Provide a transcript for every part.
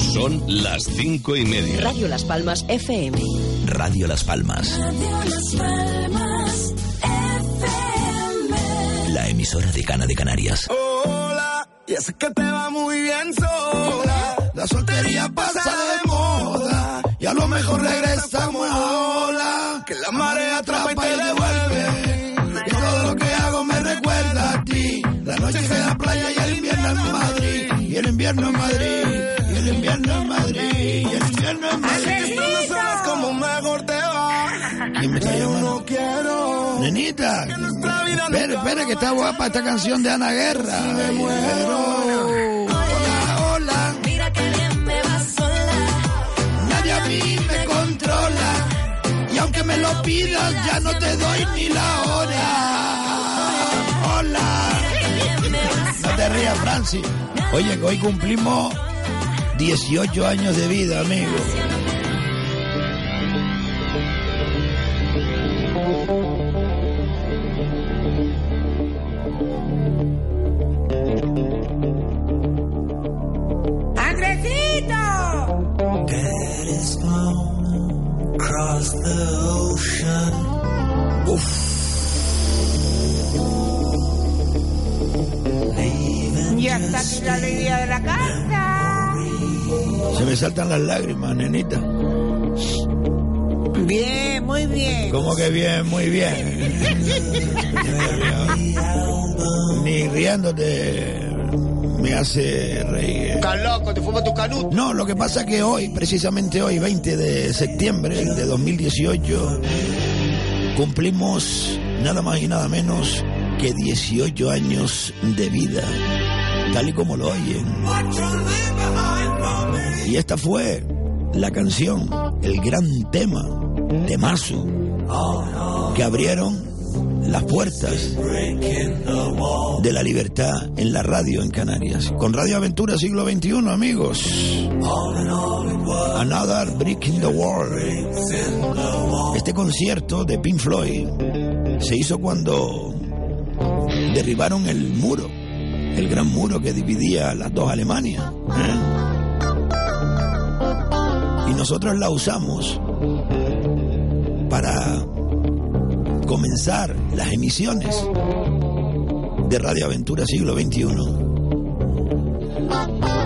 Son las cinco y media. Radio Las Palmas FM. Radio Las Palmas. Radio Las Palmas FM. La emisora de Cana de Canarias. Hola, y es que te va muy bien sola. La soltería pasa de moda. Y a lo mejor regresamos ahora. Que la marea atrapa y te devuelve. Y todo lo que hago me recuerda a ti. La noche en la playa y el invierno en Madrid. Y el invierno en Madrid. El invierno en Madrid. Y el invierno en Madrid. Así que tú no sabes cómo mejor te va. ¿Quién me está llamando? no quiero. Nenita. Espera, espera, que está guapa esta canción de Ana Guerra. me muero. Hola, hola. Mira que bien me va sola. Nadie a mí me controla. Y aunque me lo pidas, ya no te doy ni la hora. Hola. No te rías, Francis. Oye, que hoy cumplimos 18 años de vida, amigo. Ya está aquí la alegría de la casa. Se me saltan las lágrimas, nenita. Bien, muy bien. ¿Cómo que bien? Muy bien. Ni riéndote me hace reír. Estás loco, te fumas tu canuto. No, lo que pasa que hoy, precisamente hoy, 20 de septiembre de 2018, cumplimos nada más y nada menos que 18 años de vida, tal y como lo oyen. Y esta fue la canción, el gran tema, temazo, que abrieron las puertas de la libertad en la radio en Canarias. Con Radio Aventura Siglo XXI, amigos. Another Brick in the Wall. Este concierto de Pink Floyd se hizo cuando derribaron el muro, el gran muro que dividía las dos Alemanias. ¿eh? Nosotros la usamos para comenzar las emisiones de Radio Aventura Siglo XXI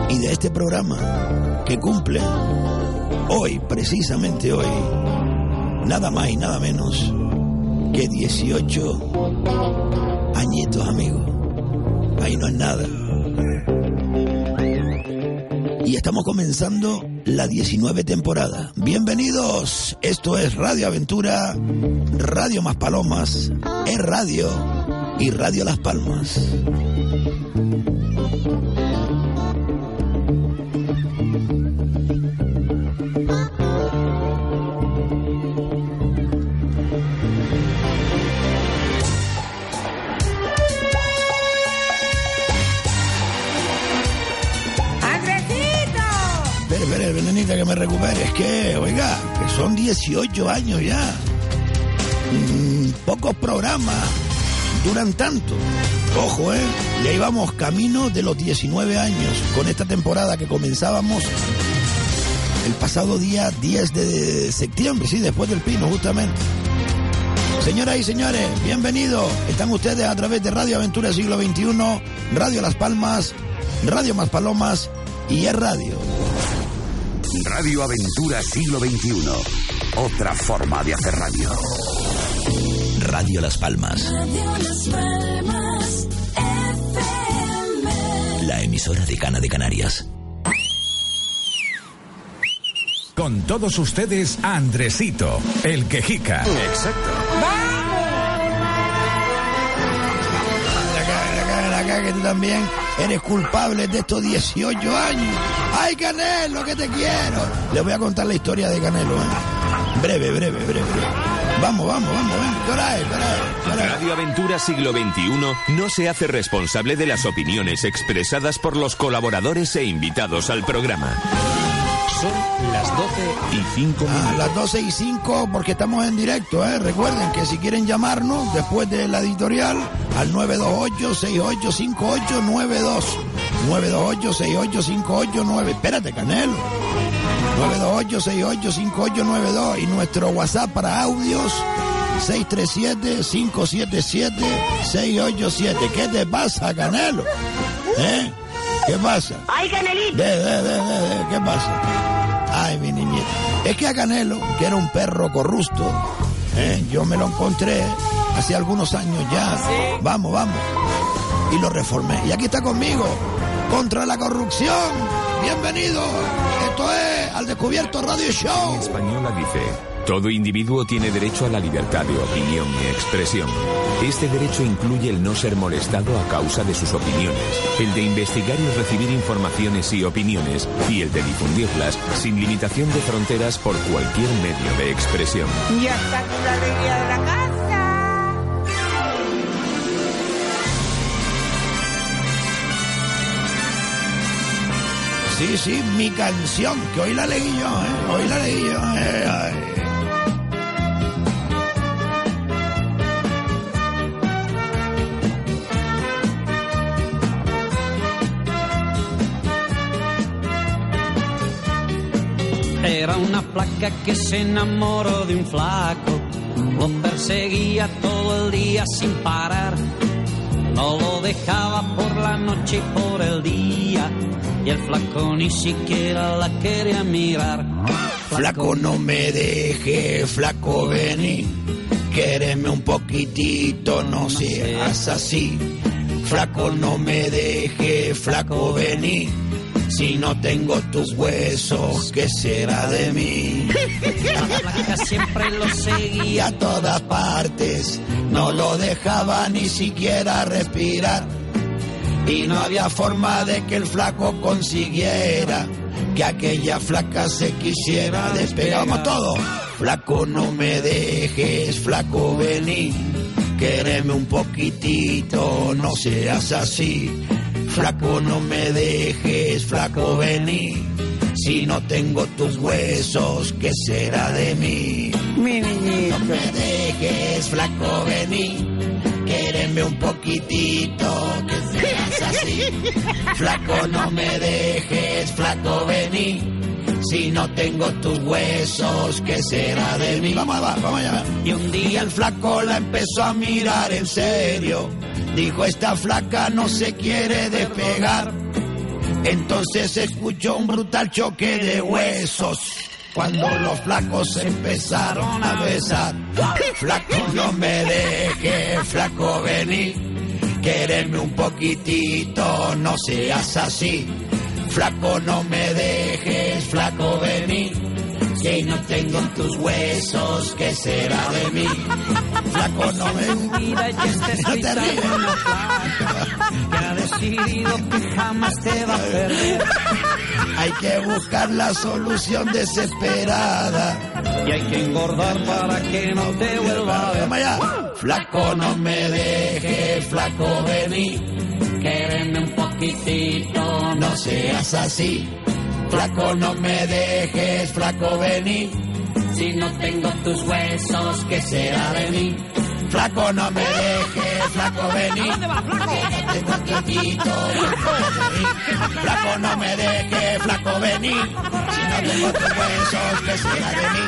y de este programa que cumple hoy, precisamente hoy, nada más y nada menos que 18 añitos, amigos. Ahí no es nada. Y estamos comenzando la 19 temporada. Bienvenidos. Esto es Radio Aventura, Radio Más Palomas, es Radio y Radio Las Palmas. 18 años ya. Mm, pocos programas duran tanto. Ojo, ¿eh? Ya íbamos camino de los 19 años con esta temporada que comenzábamos el pasado día 10 de septiembre, sí, después del pino, justamente. Señoras y señores, bienvenidos. Están ustedes a través de Radio Aventura Siglo XXI, Radio Las Palmas, Radio Más Palomas y es Radio. Radio Aventura Siglo XXI. Otra forma de hacer radio. Radio Las Palmas. Radio Las Palmas FM. La emisora de Cana de Canarias. Con todos ustedes, Andresito, el quejica. Exacto. Que tú también eres culpable de estos 18 años. ¡Ay, Canelo, que te quiero! Les voy a contar la historia de Canelo. ¿eh? Breve, breve, breve. Vamos, vamos, vamos, ven. ¿Qué hora es? ¿Qué hora es? ¿Qué hora es? Radio Aventura Siglo XXI no se hace responsable de las opiniones expresadas por los colaboradores e invitados al programa. Son las 12 y 5 A minutos. las 12 y 5 porque estamos en directo, ¿eh? Recuerden que si quieren llamarnos después de la editorial al 928-685892. 928-685892. Espérate, Canelo. 928-685892 y nuestro WhatsApp para audios 637-577-687. ¿Qué te pasa, Canelo? ¿Eh? ¿Qué pasa? ¡Ay, Canelito! De, de, de, de, de, ¿Qué pasa? Ay, mi niñita. Es que a Canelo, que era un perro corrupto, eh, yo me lo encontré hace algunos años ya. Vamos, vamos. Y lo reformé. Y aquí está conmigo. Contra la corrupción. Bienvenido. Esto es Al Descubierto Radio Show. Española dice, todo individuo tiene derecho a la libertad de opinión y expresión. Este derecho incluye el no ser molestado a causa de sus opiniones, el de investigar y recibir informaciones y opiniones, y el de difundirlas sin limitación de fronteras por cualquier medio de expresión. Ya está aquí la alegría de la. Sí, sí, mi canción, que hoy la leí yo, ¿eh? Hoy la leí yo. eh, ay. Era una flaca que se enamoró de un flaco, lo perseguía todo el día sin parar, no lo dejaba por la noche y por el día, y el flaco ni siquiera la quería mirar. Flaco, no me dejes, flaco, vení. Quéreme un poquitito, no seas así. Flaco, no me dejes, flaco, vení. Si no tengo tus huesos, ¿qué será de mí? La flaca siempre lo seguía a todas partes, no lo dejaba ni siquiera respirar. Y no había forma de que el flaco consiguiera que aquella flaca se quisiera despegar. Vamos todos. Flaco, no me dejes, flaco, vení. Quéreme un poquitito, no seas así. Flaco, no me dejes, flaco, vení. Si no tengo tus huesos, ¿qué será de mí? Mi No niñito. me dejes, flaco, vení. Un poquitito, que seas así. Flaco, no me dejes, flaco, vení. Si no tengo tus huesos, ¿qué será de mí? Vamos allá, vamos allá. y un día el flaco la empezó a mirar en serio. Dijo, esta flaca no se quiere despegar. Entonces escuchó un brutal choque de huesos. Cuando los flacos se empezaron a besar. Flaco, no me dejes, flaco, vení. Quéreme un poquitito, no seas así. Flaco, no me dejes, flaco, vení. Si no tengo tus huesos, ¿qué será de mí? Flaco, no me... vida ya No te ríes. que ha decidido que jamás te va a perder. Hay que buscar la solución desesperada. Y hay que engordar para que no te vuelva a ver. Flaco, no me dejes, flaco, vení. Quéreme un poquitito, No seas así. Flaco, no me dejes, flaco, vení. si no tengo tus huesos, ¿qué será de mí? Flaco, no me dejes, flaco, vení. ¿Dónde va, flaco? Tengo un flaco, no me dejes, flaco, vení. Si no tengo tus huesos, ¿qué será de mí?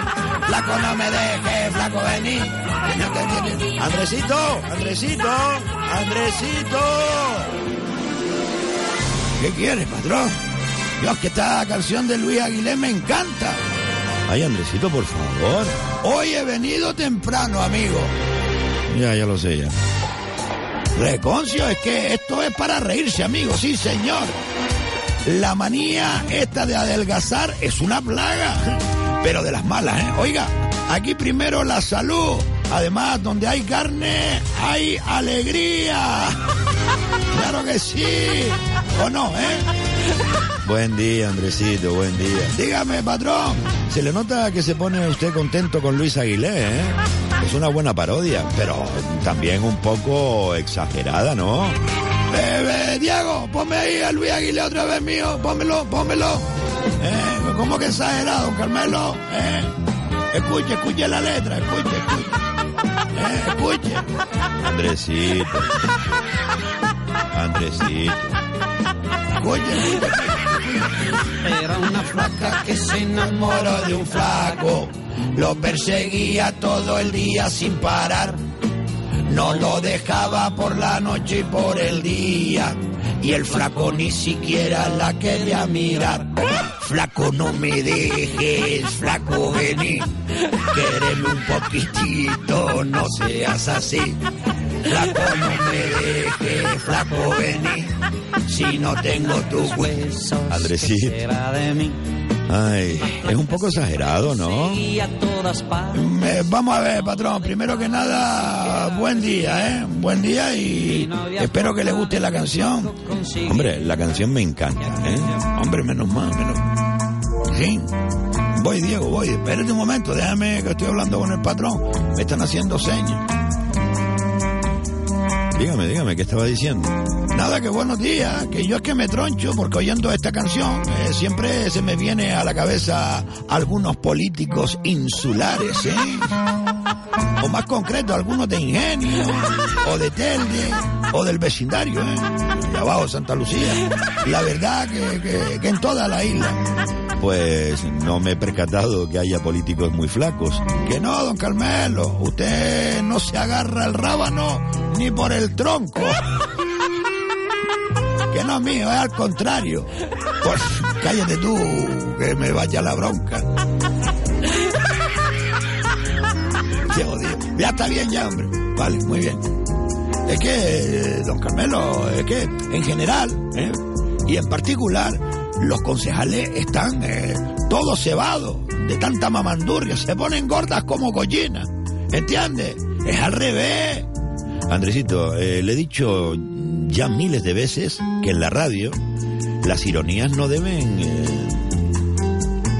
Flaco, no me dejes, flaco, vení. Que no te tienes- Andresito, Andresito, Andresito. ¿Qué quieres, patrón? Dios, que esta canción de Luis Aguilé me encanta. Ay, Andresito, por favor. Hoy he venido temprano, amigo. Ya, ya lo sé, ya. Reconcio, es que esto es para reírse, amigo. Sí, señor. La manía esta de adelgazar es una plaga, pero de las malas, ¿eh? Oiga, aquí primero la salud. Además, donde hay carne, hay alegría. Claro que sí. ¿O no, eh? Buen día, Andresito, buen día. Dígame, patrón. Se le nota que se pone usted contento con Luis Aguilé, ¿eh? Es una buena parodia, pero también un poco exagerada, ¿no? Eh, Diego, ponme ahí a Luis Aguilé otra vez mío. Pónmelo, pónmelo. Eh, ¿Cómo que exagerado, Carmelo? Eh, escuche, escuche la letra, escuche, escuche. Eh, escuche. Andresito. Andresito. Era una flaca que se enamoró de un flaco, lo perseguía todo el día sin parar. No lo dejaba por la noche y por el día. Y el flaco ni siquiera la quería mirar. Flaco, no me dejes, flaco, vení. Quereme un poquitito, no seas así. Flaco, no me dejes, flaco, vení. Si no tengo tu hueso. Andresito. Ay, es un poco exagerado, ¿no? Eh, vamos a ver, patrón. Primero que nada, buen día, ¿eh? Buen día y espero que le guste la canción. Hombre, la canción me encanta, ¿eh? Hombre, menos mal, menos. Sí. Voy, Diego, voy. Espérate un momento, déjame que estoy hablando con el patrón. Me están haciendo señas. Dígame, dígame, ¿qué estaba diciendo? Nada, que buenos días. Que yo es que me troncho porque oyendo esta canción eh, siempre se me viene a la cabeza algunos políticos insulares, ¿eh? O más concreto, algunos de Ingenio, o de Telde, o del vecindario, ¿eh? Abajo, Santa Lucía. La verdad que, que en toda la isla. Pues no me he percatado que haya políticos muy flacos. Que no, don Carmelo, usted no se agarra el rábano ni por el tronco. Que no mío, es al contrario. Pues cállate tú, que me vaya la bronca. Te odio. Ya está bien, ya, hombre. Vale, muy bien. Es que, don Carmelo, es que en general, ¿eh? y en particular, los concejales están eh, todos cebados de tanta mamandurria. Se ponen gordas como gollinas. ¿Entiendes? Es al revés. Andresito, eh, le he dicho ya miles de veces que en la radio las ironías no deben... eh,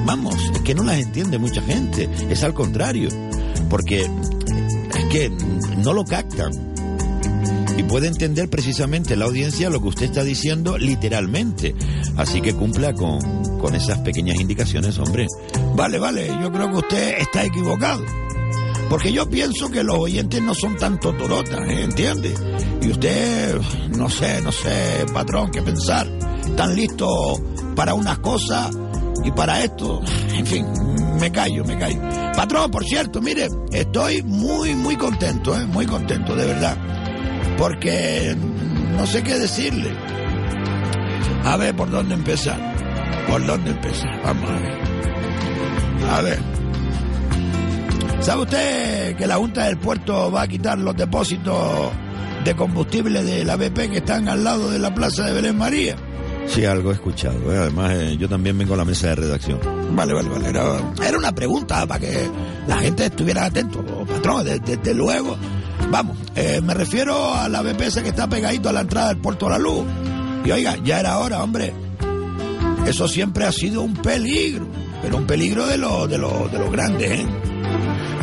vamos, es que no las entiende mucha gente. Es al contrario. Porque es que no lo captan. Y puede entender precisamente la audiencia lo que usted está diciendo literalmente. Así que cumpla con, con esas pequeñas indicaciones, hombre. Vale, vale, yo creo que usted está equivocado. Porque yo pienso que los oyentes no son tanto torotas, ¿eh? ¿entiende? Y usted, no sé, no sé, patrón, qué pensar. Tan listo para unas cosas y para esto. En fin, me callo, me callo. Patrón, por cierto, mire, estoy muy, muy contento, ¿eh? Muy contento, de verdad. Porque no sé qué decirle. A ver, ¿por dónde empezar? ¿Por dónde empezar? Vamos a ver. A ver. ¿Sabe usted que la Junta del Puerto va a quitar los depósitos de combustible de la BP que están al lado de la plaza de Belén María? Sí, algo he escuchado. ¿eh? Además, eh, yo también vengo a la mesa de redacción. Vale, vale, vale. Era, era una pregunta para que la gente estuviera atento, patrón, desde, desde luego. Vamos, eh, me refiero a la BP esa que está pegadito a la entrada del Puerto La Luz. Y oiga, ya era hora, hombre. Eso siempre ha sido un peligro, pero un peligro de lo, de lo, de lo grande, ¿eh?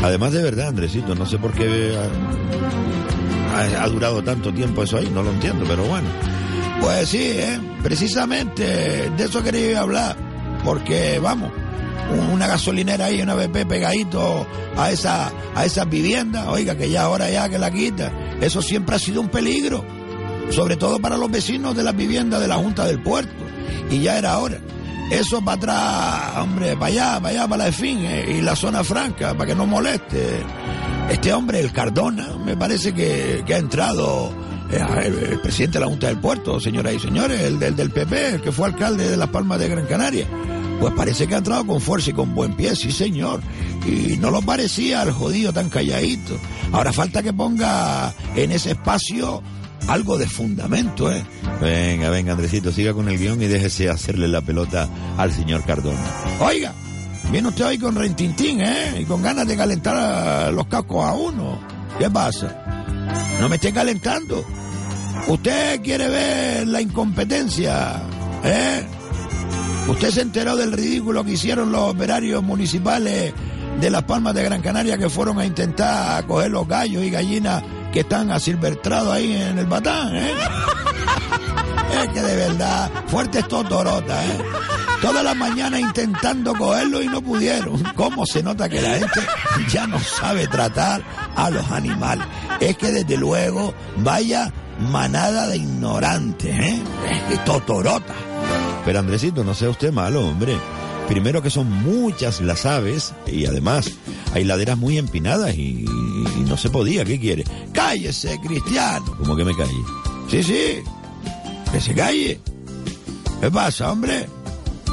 Además, de verdad, Andresito, no sé por qué ha, ha- ha durado tanto tiempo eso ahí, no lo entiendo, pero bueno. Pues sí, ¿eh? precisamente de eso quería hablar, porque vamos, una gasolinera ahí, una BP pegadito a esa a esas viviendas, oiga, que ya ahora ya que la quita, eso siempre ha sido un peligro, sobre todo para los vecinos de las viviendas de la Junta del Puerto, y ya era hora. Eso para atrás, hombre, para allá, para allá, para la fin y la zona franca, para que no moleste. Este hombre, el Cardona, me parece que, ha entrado eh, el, el presidente de la Junta del Puerto, señoras y señores, el del, del PP, el que fue alcalde de Las Palmas de Gran Canaria. Pues parece que ha entrado con fuerza y con buen pie, sí señor. Y no lo parecía al jodido tan calladito. Ahora falta que ponga en ese espacio algo de fundamento, ¿eh? Venga, venga, Andresito, siga con el guion y déjese hacerle la pelota al señor Cardona. Oiga, viene usted hoy con rentintín, ¿eh? Y con ganas de calentar a los cascos a uno. ¿Qué pasa? No me esté calentando. ¿Usted quiere ver la incompetencia? ¿Eh? ¿Usted se enteró del ridículo que hicieron los operarios municipales de Las Palmas de Gran Canaria que fueron a intentar coger los gallos y gallinas que están asilvestrados ahí en el batán? ¿eh? Es que de verdad, fuerte es Totorota, ¿eh? Toda la mañana intentando cogerlo y no pudieron. ¿Cómo se nota que la gente ya no sabe tratar a los animales? Es que desde luego, vaya manada de ignorantes, ¿eh? Es que Totorota. Pero Andresito, no sea usted malo, hombre. Primero que son muchas las aves y además hay laderas muy empinadas y, no se podía. ¿Qué quiere? Cállese, Cristiano. ¿Cómo que me calle? Sí, sí. Que se calle. ¿Qué pasa, hombre?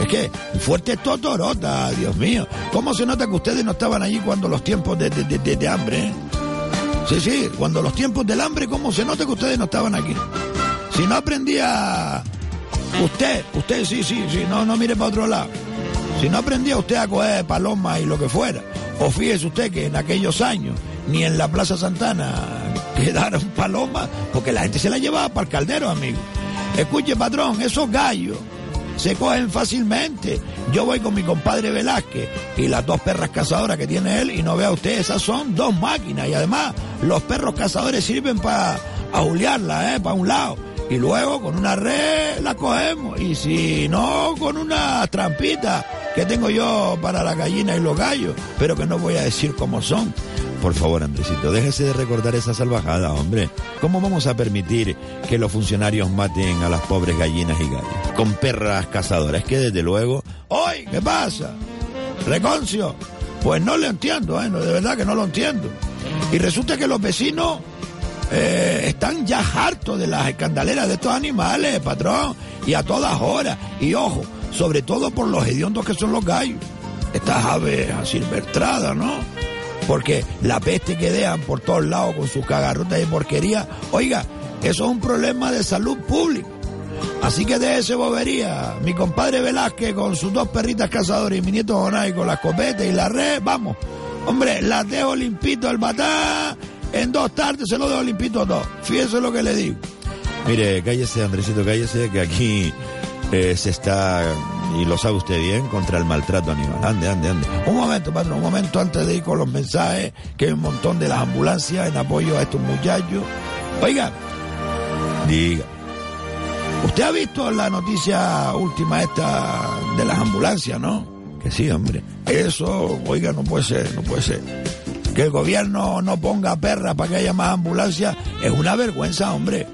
Es que fuerte es Totorota, Dios mío. ¿Cómo se nota que ustedes no estaban allí cuando los tiempos de, de- de- de hambre? eh? Sí, sí, cuando los tiempos del hambre, ¿cómo se nota que ustedes no estaban aquí? Si no aprendía usted, usted sí, sí, sí, no, no mire para otro lado. Si no aprendía usted a coger palomas y lo que fuera, o fíjese usted que en aquellos años ni en la Plaza Santana quedaron palomas, porque la gente se la llevaba para el caldero, amigo. Escuche, patrón, esos gallos se cogen fácilmente. Yo voy con mi compadre Velázquez y las dos perras cazadoras que tiene él y no vea usted, esas son dos máquinas y además los perros cazadores sirven para ajuliarla, ¿eh? Para un lado. Y luego con una red la cogemos y si no con una trampita que tengo yo para la gallina y los gallos, pero que no voy a decir cómo son. Por favor, Andresito, déjese de recordar esa salvajada, hombre. ¿Cómo vamos a permitir que los funcionarios maten a las pobres gallinas y gallos? Con perras cazadoras. Que desde luego... ¡Hoy! ¿Qué pasa? Reconcio. Pues no lo entiendo, ¿eh? De verdad que no lo entiendo. Y resulta que los vecinos eh, están ya hartos de las escandaleras de estos animales, patrón. Y a todas horas. Y ojo, sobre todo por los hediondos que son los gallos. Estas aves asilvestradas, ¿no? Porque la peste que dejan por todos lados con sus cagarrotas y porquería, oiga, eso es un problema de salud pública. Así que de ese bobería, mi compadre Velázquez con sus dos perritas cazadoras y mi nieto Jonay con la escopeta y la red, vamos. Hombre, las dejo limpito al batán, en dos tardes se lo dejo limpito todo. Fíjese lo que le digo. Mire, cállese, Andresito, cállese, que aquí eh, se está, y lo sabe usted bien, contra el maltrato animal. Ande, ande, ande. Un momento, patrón, un momento antes de ir con los mensajes, que hay un montón de las ambulancias en apoyo a estos muchachos. Oiga, Diga. usted ha visto la noticia última esta de las ambulancias, ¿no? Que sí, hombre. Eso, oiga, no puede ser, no puede ser. Que el gobierno no ponga perras para que haya más ambulancias es una vergüenza, hombre.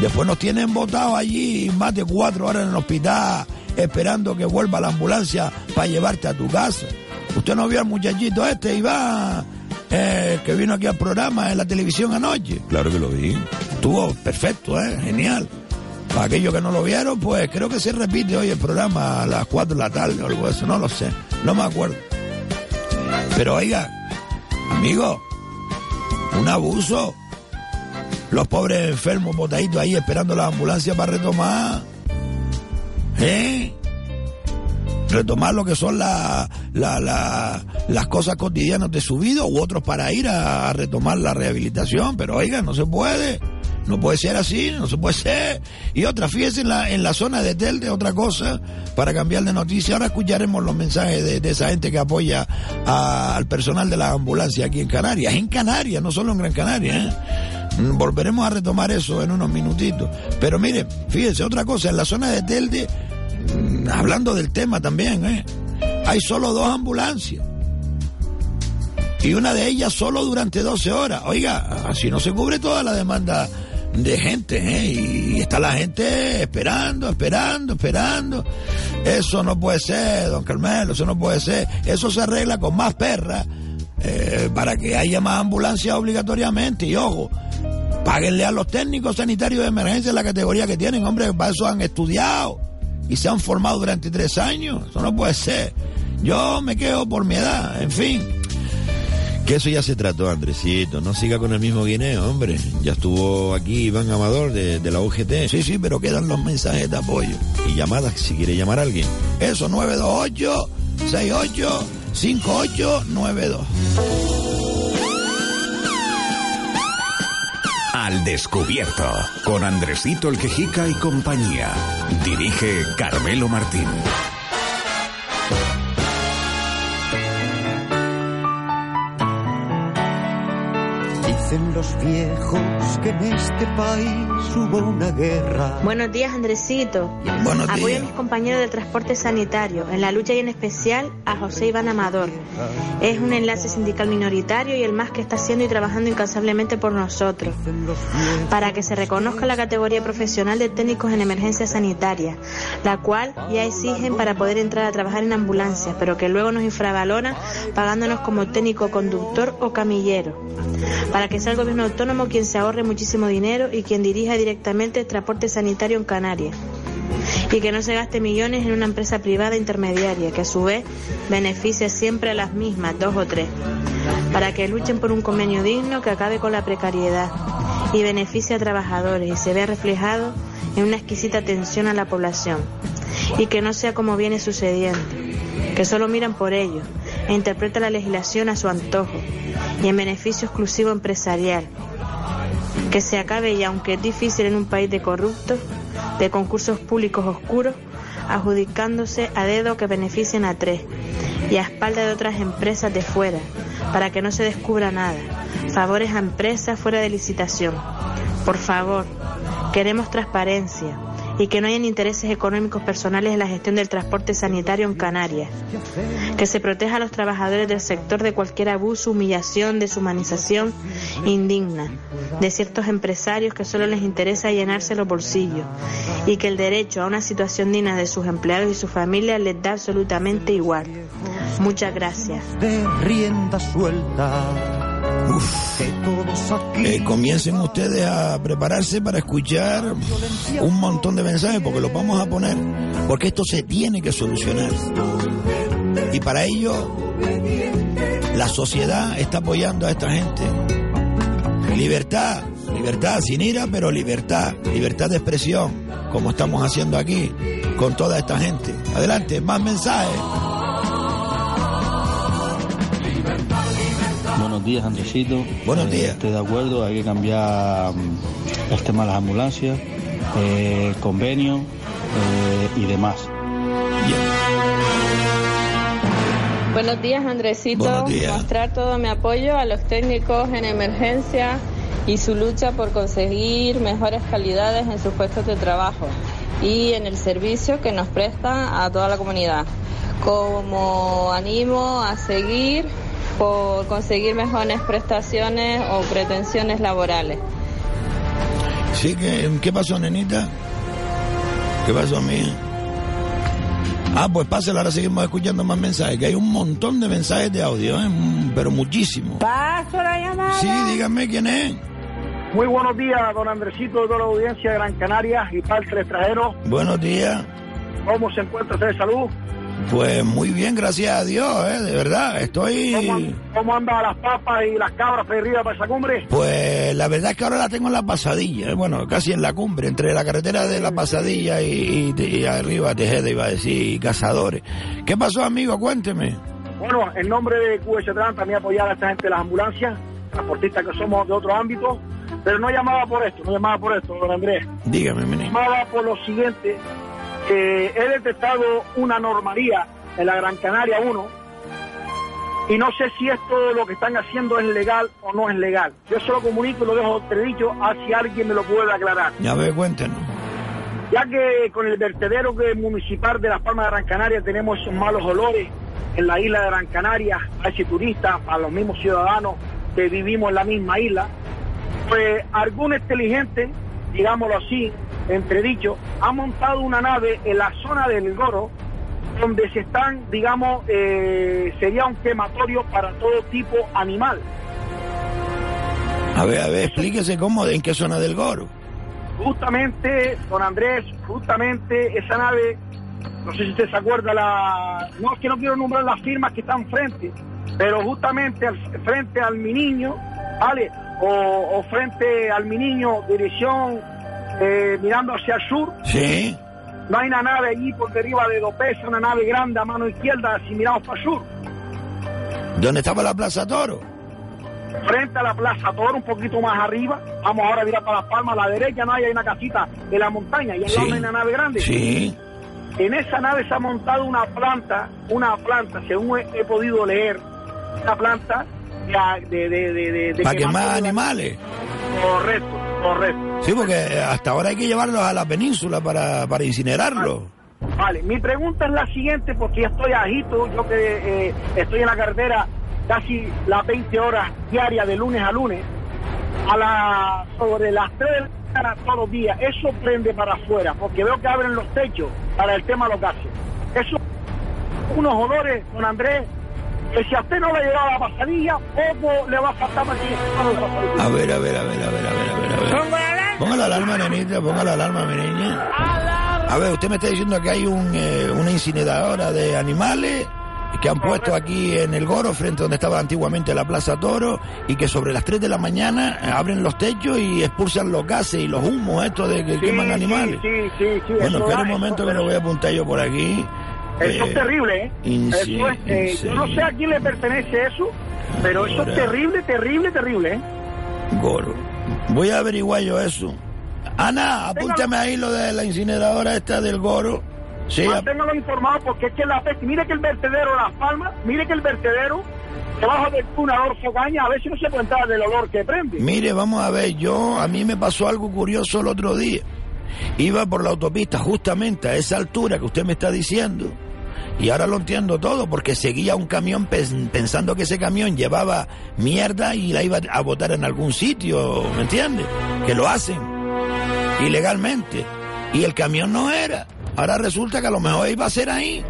Después nos tienen votados allí más de cuatro horas en el hospital esperando que vuelva la ambulancia para llevarte a tu casa. Usted no vio al muchachito este, Iván, eh, que vino aquí al programa en la televisión anoche. Claro que lo vi. Estuvo perfecto, ¿eh? Genial. Para aquellos que no lo vieron, pues creo que se repite hoy el programa a las 4 de la tarde o algo de eso, no lo sé, no me acuerdo. Pero oiga, amigo, un abuso. Los pobres enfermos botaditos ahí esperando la ambulancia para retomar. ¿Eh? Retomar lo que son la- la- la- las cosas cotidianas de su vida u otros para ir a, a retomar la rehabilitación. Pero oiga, no se puede. No puede ser así, no se puede ser. Y otra, fíjese en la, en la zona de Telde, otra cosa, para cambiar de noticia. Ahora escucharemos los mensajes de, de esa gente que apoya al personal de la ambulancia aquí en Canarias. En Canarias, no solo en Gran Canaria. ¿eh? Mm, Volveremos a retomar eso en unos minutitos. Pero mire, fíjese, otra cosa, en la zona de Telde, mm, hablando del tema también, ¿eh? hay solo dos ambulancias. Y una de ellas solo durante 12 horas. Oiga, así no se cubre toda la demanda de gente, ¿eh? Y está la gente esperando, esperando, esperando. Eso no puede ser, don Carmelo, eso no puede ser. Eso se arregla con más perras eh, para que haya más ambulancias obligatoriamente. Y ojo, páguenle a los técnicos sanitarios de emergencia la categoría que tienen, hombre, para eso han estudiado y se han formado durante tres años. Eso no puede ser. Yo me quedo por mi edad, en fin. Que eso ya se trató, Andresito. No siga con el mismo guineo, hombre. Ya estuvo aquí Iván Amador de, de la UGT. Sí, sí, pero quedan los mensajes de apoyo. Y llamadas, si quiere llamar a alguien. Eso, 928 68 5892. Al Descubierto, con Andresito el Quejica y compañía. Dirige Carmelo Martín. Dicen los viejos que en este país hubo una guerra. Buenos días, Andresito. Buenos Apoyo días. a mis compañeros del transporte sanitario en la lucha y en especial a José Iván Amador. Es un enlace sindical minoritario y el más que está haciendo y trabajando incansablemente por nosotros. Para que se reconozca la categoría profesional de técnicos en emergencia sanitaria, la cual ya exigen para poder entrar a trabajar en ambulancias, pero que luego nos infravaloran pagándonos como técnico conductor o camillero. Para que sea el gobierno autónomo quien se ahorre muchísimo dinero y quien dirija directamente el transporte sanitario en Canarias. Y que no se gaste millones en una empresa privada intermediaria que a su vez beneficia siempre a las mismas, dos o tres, para que luchen por un convenio digno que acabe con la precariedad y beneficie a trabajadores y se vea reflejado en una exquisita atención a la población. Y que no sea como viene sucediendo, que solo miran por ellos e interpretan la legislación a su antojo y en beneficio exclusivo empresarial que se acabe ya, aunque es difícil en un país de corruptos, de concursos públicos oscuros, adjudicándose a dedo que beneficien a tres y a espalda de otras empresas de fuera, para que no se descubra nada. Favores a empresas fuera de licitación. Por favor, queremos transparencia y que no hayan intereses económicos personales en la gestión del transporte sanitario en Canarias. Que se proteja a los trabajadores del sector de cualquier abuso, humillación, deshumanización indigna de ciertos empresarios que solo les interesa llenarse los bolsillos y que el derecho a una situación digna de sus empleados y sus familias les da absolutamente igual. Muchas gracias. Aquí Eh, comiencen ustedes a prepararse para escuchar un montón de mensajes porque los vamos a poner, porque esto se tiene que solucionar. Y para ello, la sociedad está apoyando a esta gente. Libertad, libertad sin ira, pero libertad, libertad de expresión, como estamos haciendo aquí con toda esta gente. Adelante, más mensajes. Buenos días, Andresito. Buenos Eh, días. Estoy de acuerdo, hay que cambiar mm, el tema de las ambulancias, eh, el convenio eh, y demás. Buenos días, Andresito. Buenos días. Mostrar todo mi apoyo a los técnicos en emergencia y su lucha por conseguir mejores calidades en sus puestos de trabajo y en el servicio que nos prestan a toda la comunidad. Como animo a seguir por conseguir mejores prestaciones o pretensiones laborales. Sí, ¿qué, qué pasó, nenita? ¿Qué pasó, mía? Ah, pues pásela, ahora seguimos escuchando más mensajes, que hay un montón de mensajes de audio, ¿eh? Mm, pero muchísimo. Paso la llamada. Sí, dígame quién es. Muy buenos días, don Andresito, de toda la audiencia de Gran Canaria y parte del extranjero. Buenos días. ¿Cómo se encuentra usted de salud? Pues muy bien, gracias a Dios, ¿eh? De verdad, estoy... ¿Cómo, cómo andan las papas y las cabras arriba para esa cumbre? Pues la verdad es que ahora la tengo en la pasadilla, ¿eh? bueno, casi en la cumbre, entre la carretera de la pasadilla y, y- y arriba Tejeda, iba a decir, Cazadores. ¿Qué pasó, amigo? Cuénteme. Bueno, en nombre de QS Trans también apoyar a esta gente de las ambulancias, transportistas que somos de otro ámbito, pero no llamaba por esto, no llamaba por esto, don Andrés. Dígame, mi. Llamaba por lo siguiente, que he detectado una anomalía en la Gran Canaria 1 y no sé si esto lo que están haciendo es legal o no es legal. Yo solo comunico y lo dejo entredicho a si alguien me lo puede aclarar. Ya ve, cuéntenos. Ya que con el vertedero que municipal de Las Palmas de Gran Canaria tenemos esos malos olores en la isla de Gran Canaria, a ese turista, a los mismos ciudadanos que vivimos en la misma isla, pues algún inteligente, digámoslo así, entredicho, ha montado una nave en la zona del Goro donde se están, digamos, eh, sería un quematorio para todo tipo animal. A ver, a ver, explíquese cómo, en qué zona del Goro. Justamente, don Andrés, justamente esa nave, no sé si usted se acuerda, la, no es que no quiero nombrar las firmas que están frente, pero justamente al, frente al mi niño, ¿vale? O, o frente al mi niño, dirección eh, mirando hacia el sur, Sí. no hay una nave allí por arriba de Lopeza, una nave grande a mano izquierda, si miramos para el sur. ¿Dónde estaba la Plaza Toro? frente a la Plaza Toro, un poquito más arriba. Vamos ahora a virar para Las Palmas, a la derecha no hay, hay una casita de la montaña y al lado Sí. hay una nave grande. Sí. En esa nave se ha montado una planta, una planta, según he, he podido leer, una planta de, de, de, Para quemar animales. Correcto, correcto. Sí, porque hasta ahora hay que llevarlos a la península para, para incinerarlos. Vale, mi pregunta es la siguiente, porque ya estoy agito, yo que eh, estoy en la carretera casi las 20 horas diarias de lunes a lunes, a la, sobre las 3 de la mañana todos los días, eso prende para afuera, porque veo que abren los techos para el tema de los gases. Eso, unos olores, don Andrés, que si a usted no le llegaba la pasadilla, poco le va a faltar para que... A ver, a ver, a ver, a ver, a ver, a ver. A ver. Ponga la alarma, nenita, ponga la alarma, mi niña. A ver, usted me está diciendo que hay un, eh, una incineradora de animales que han puesto aquí en el Goro, frente a donde estaba antiguamente la Plaza Toro, y que sobre las 3 de la mañana eh, abren los techos y expulsan los gases y los humos estos de que Sí, queman animales. Sí, sí, sí. bueno, espera un momento que lo voy a apuntar yo por aquí. Eso es terrible, ¿eh? Eso es, eh, yo no sé a quién le pertenece eso, pero eso es terrible, terrible, terrible, ¿eh? Goro. Voy a averiguar yo eso. Ana, apúntame ahí lo de la incineradora esta del Goro. Sí, Manténgalo informado porque es que la peste, mire que el vertedero Las Palmas, mire que el vertedero debajo del túnel Adolfo Caña, a ver si no se entrar del olor que prende. Mire, vamos a ver, yo a mí me pasó algo curioso el otro día. Iba por la autopista justamente a esa altura que usted me está diciendo. Y ahora lo entiendo todo porque seguía un camión pens- pensando que ese camión llevaba mierda y la iba a botar en algún sitio, ¿me entiende? Que lo hacen ilegalmente. Y el camión no era. Ahora resulta que a lo mejor iba a ser ahí.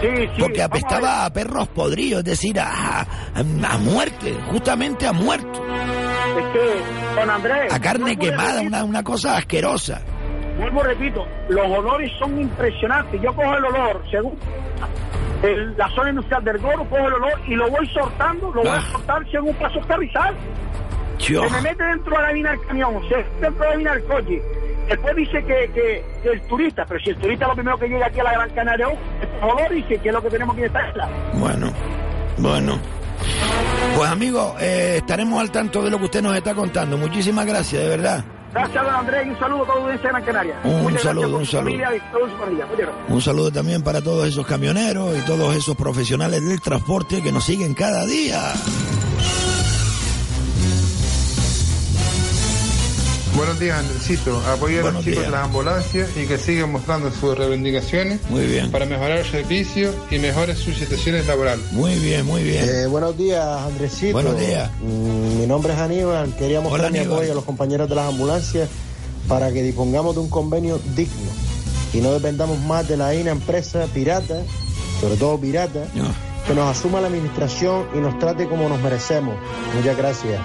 Sí, sí, Porque apestaba a perros podridos, es decir, a, a- a muerte, justamente a muerto. Es que, don Andrés. A carne quemada, una, una cosa asquerosa. Vuelvo repito, los olores son impresionantes. Yo cojo el olor, según el- la zona industrial del Goro, cojo el olor y lo voy soltando, lo voy Ah. a soltar según paso carrizal. Yo. Se me mete dentro de la cabina del camión, se mete dentro de la cabina del coche. Después dice que, que, que el turista, pero si el turista lo primero que llega aquí a la Gran Canaria, es olor, dice que es lo que tenemos que en esta isla. Bueno, bueno. Pues amigo, eh, estaremos al tanto de lo que usted nos está contando. Muchísimas gracias, de verdad. Gracias, don Andrés, y un saludo a toda la audiencia de Gran Canaria. Un Muchas saludo, un saludo. familia. Un saludo también para todos esos camioneros y todos esos profesionales del transporte que nos siguen cada día. Buenos días, Andresito. Apoyo a Buenos los chicos días. de las ambulancias y que sigan mostrando sus reivindicaciones Muy bien. para mejorar el servicio y mejores sus situaciones laborales. Muy bien, muy bien. Eh, buenos días, Andresito. Buenos días. Mm, Mi nombre es Aníbal. Quería mostrar mi Aníbal. apoyo a los compañeros de las ambulancias para que dispongamos de un convenio digno y no dependamos más de la INA empresa pirata, sobre todo pirata, que nos asuma la administración y nos trate como nos merecemos. Muchas gracias.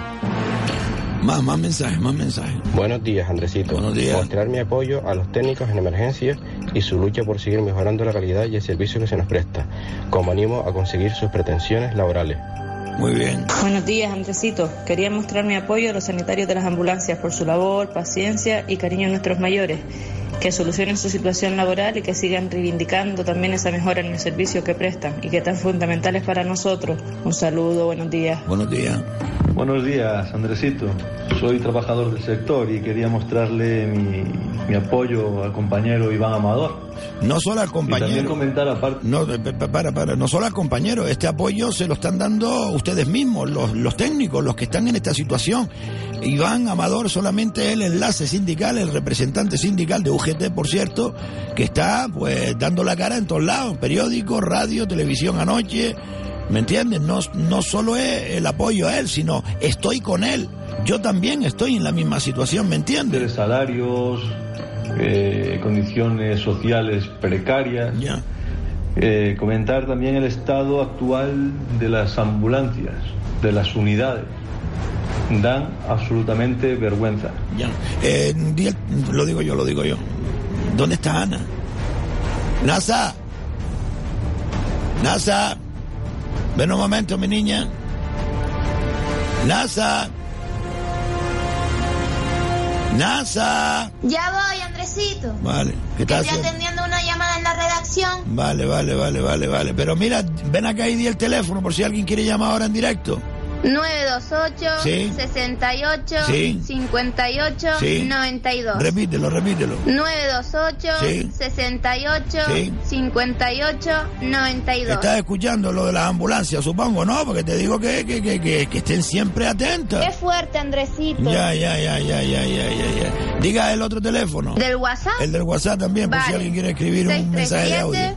Más, más mensajes, más mensajes. Buenos días, Andresito. Buenos días. Mostrar mi apoyo a los técnicos en emergencia y su lucha por seguir mejorando la calidad y el servicio que se nos presta, como animo a conseguir sus pretensiones laborales. Muy bien. Buenos días, Andresito. Quería mostrar mi apoyo a los sanitarios de las ambulancias por su labor, paciencia y cariño a nuestros mayores. Que solucionen su situación laboral y que sigan reivindicando también esa mejora en el servicio que prestan y que tan fundamental es para nosotros. Un saludo, buenos días. Buenos días. Buenos días, Andresito. Soy trabajador del sector y quería mostrarle mi, mi apoyo al compañero Iván Amador. No solo al compañero. Y también comentar aparte. No, eh, pa- pa- para, para, no solo al compañero, este apoyo se lo están dando ustedes mismos, los, los técnicos, los que están en esta situación. Iván Amador, solamente el enlace sindical, el representante sindical de UGT, por cierto, que está pues dando la cara en todos lados, periódicos, radio, televisión anoche, ¿me entiendes? No, no solo es el apoyo a él, sino estoy con él. Yo también estoy en la misma situación, ¿me entiendes? de salarios, eh, condiciones sociales precarias. Eh, comentar también el estado actual de las ambulancias, de las unidades. Dan absolutamente vergüenza. Ya. Eh, lo digo yo, lo digo yo. ¿Dónde está Ana? NASA. NASA. Ven un momento, mi niña. NASA. NASA. Ya voy, Andresito. Vale, ¿qué tal? Estoy atendiendo una llamada en la redacción. Vale, vale, vale, vale, vale. Pero mira, ven acá y di el teléfono por si alguien quiere llamar ahora en directo. 928 Sí. 68 Sí. 58 Sí. 92. Repítelo, repítelo. 928 Sí. 68 Sí. 58 92. Estás escuchando lo de las ambulancias, supongo, ¿no? Porque te digo que, que, que, que, estén siempre atentas. Qué fuerte, Andresito. Ya, ya, ya, ya, ya, ya, ya, ya. Diga el otro teléfono. ¿Del WhatsApp? El del WhatsApp también, por si alguien quiere escribir un mensaje de audio.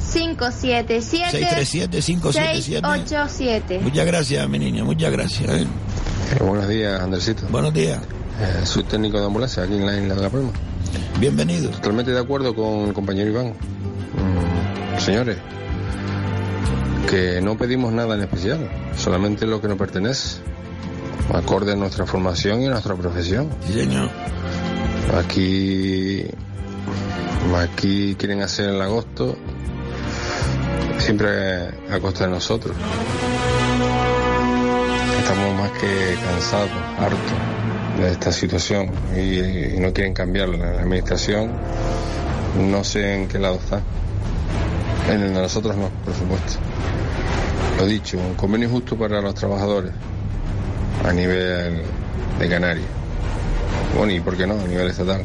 577 637-577. 687. Muchas gracias, mi niña, muchas gracias. ¿eh? buenos días, Andresito. Buenos días. Eh, soy técnico de ambulancia aquí en la isla de La Palma. Bienvenido. Totalmente de acuerdo con el compañero Iván. Mm, señores, que no pedimos nada en especial, solamente lo que nos pertenece, acorde a nuestra formación y a nuestra profesión. Sí, señor. Aquí, aquí quieren hacer el agosto, siempre a costa de nosotros. Estamos más que cansados, hartos de esta situación y, no quieren cambiarla. La administración no sé en qué lado está. En el de nosotros no, por supuesto. Lo dicho, un convenio justo para los trabajadores a nivel de Canarias. Bueno, y por qué no, a nivel estatal.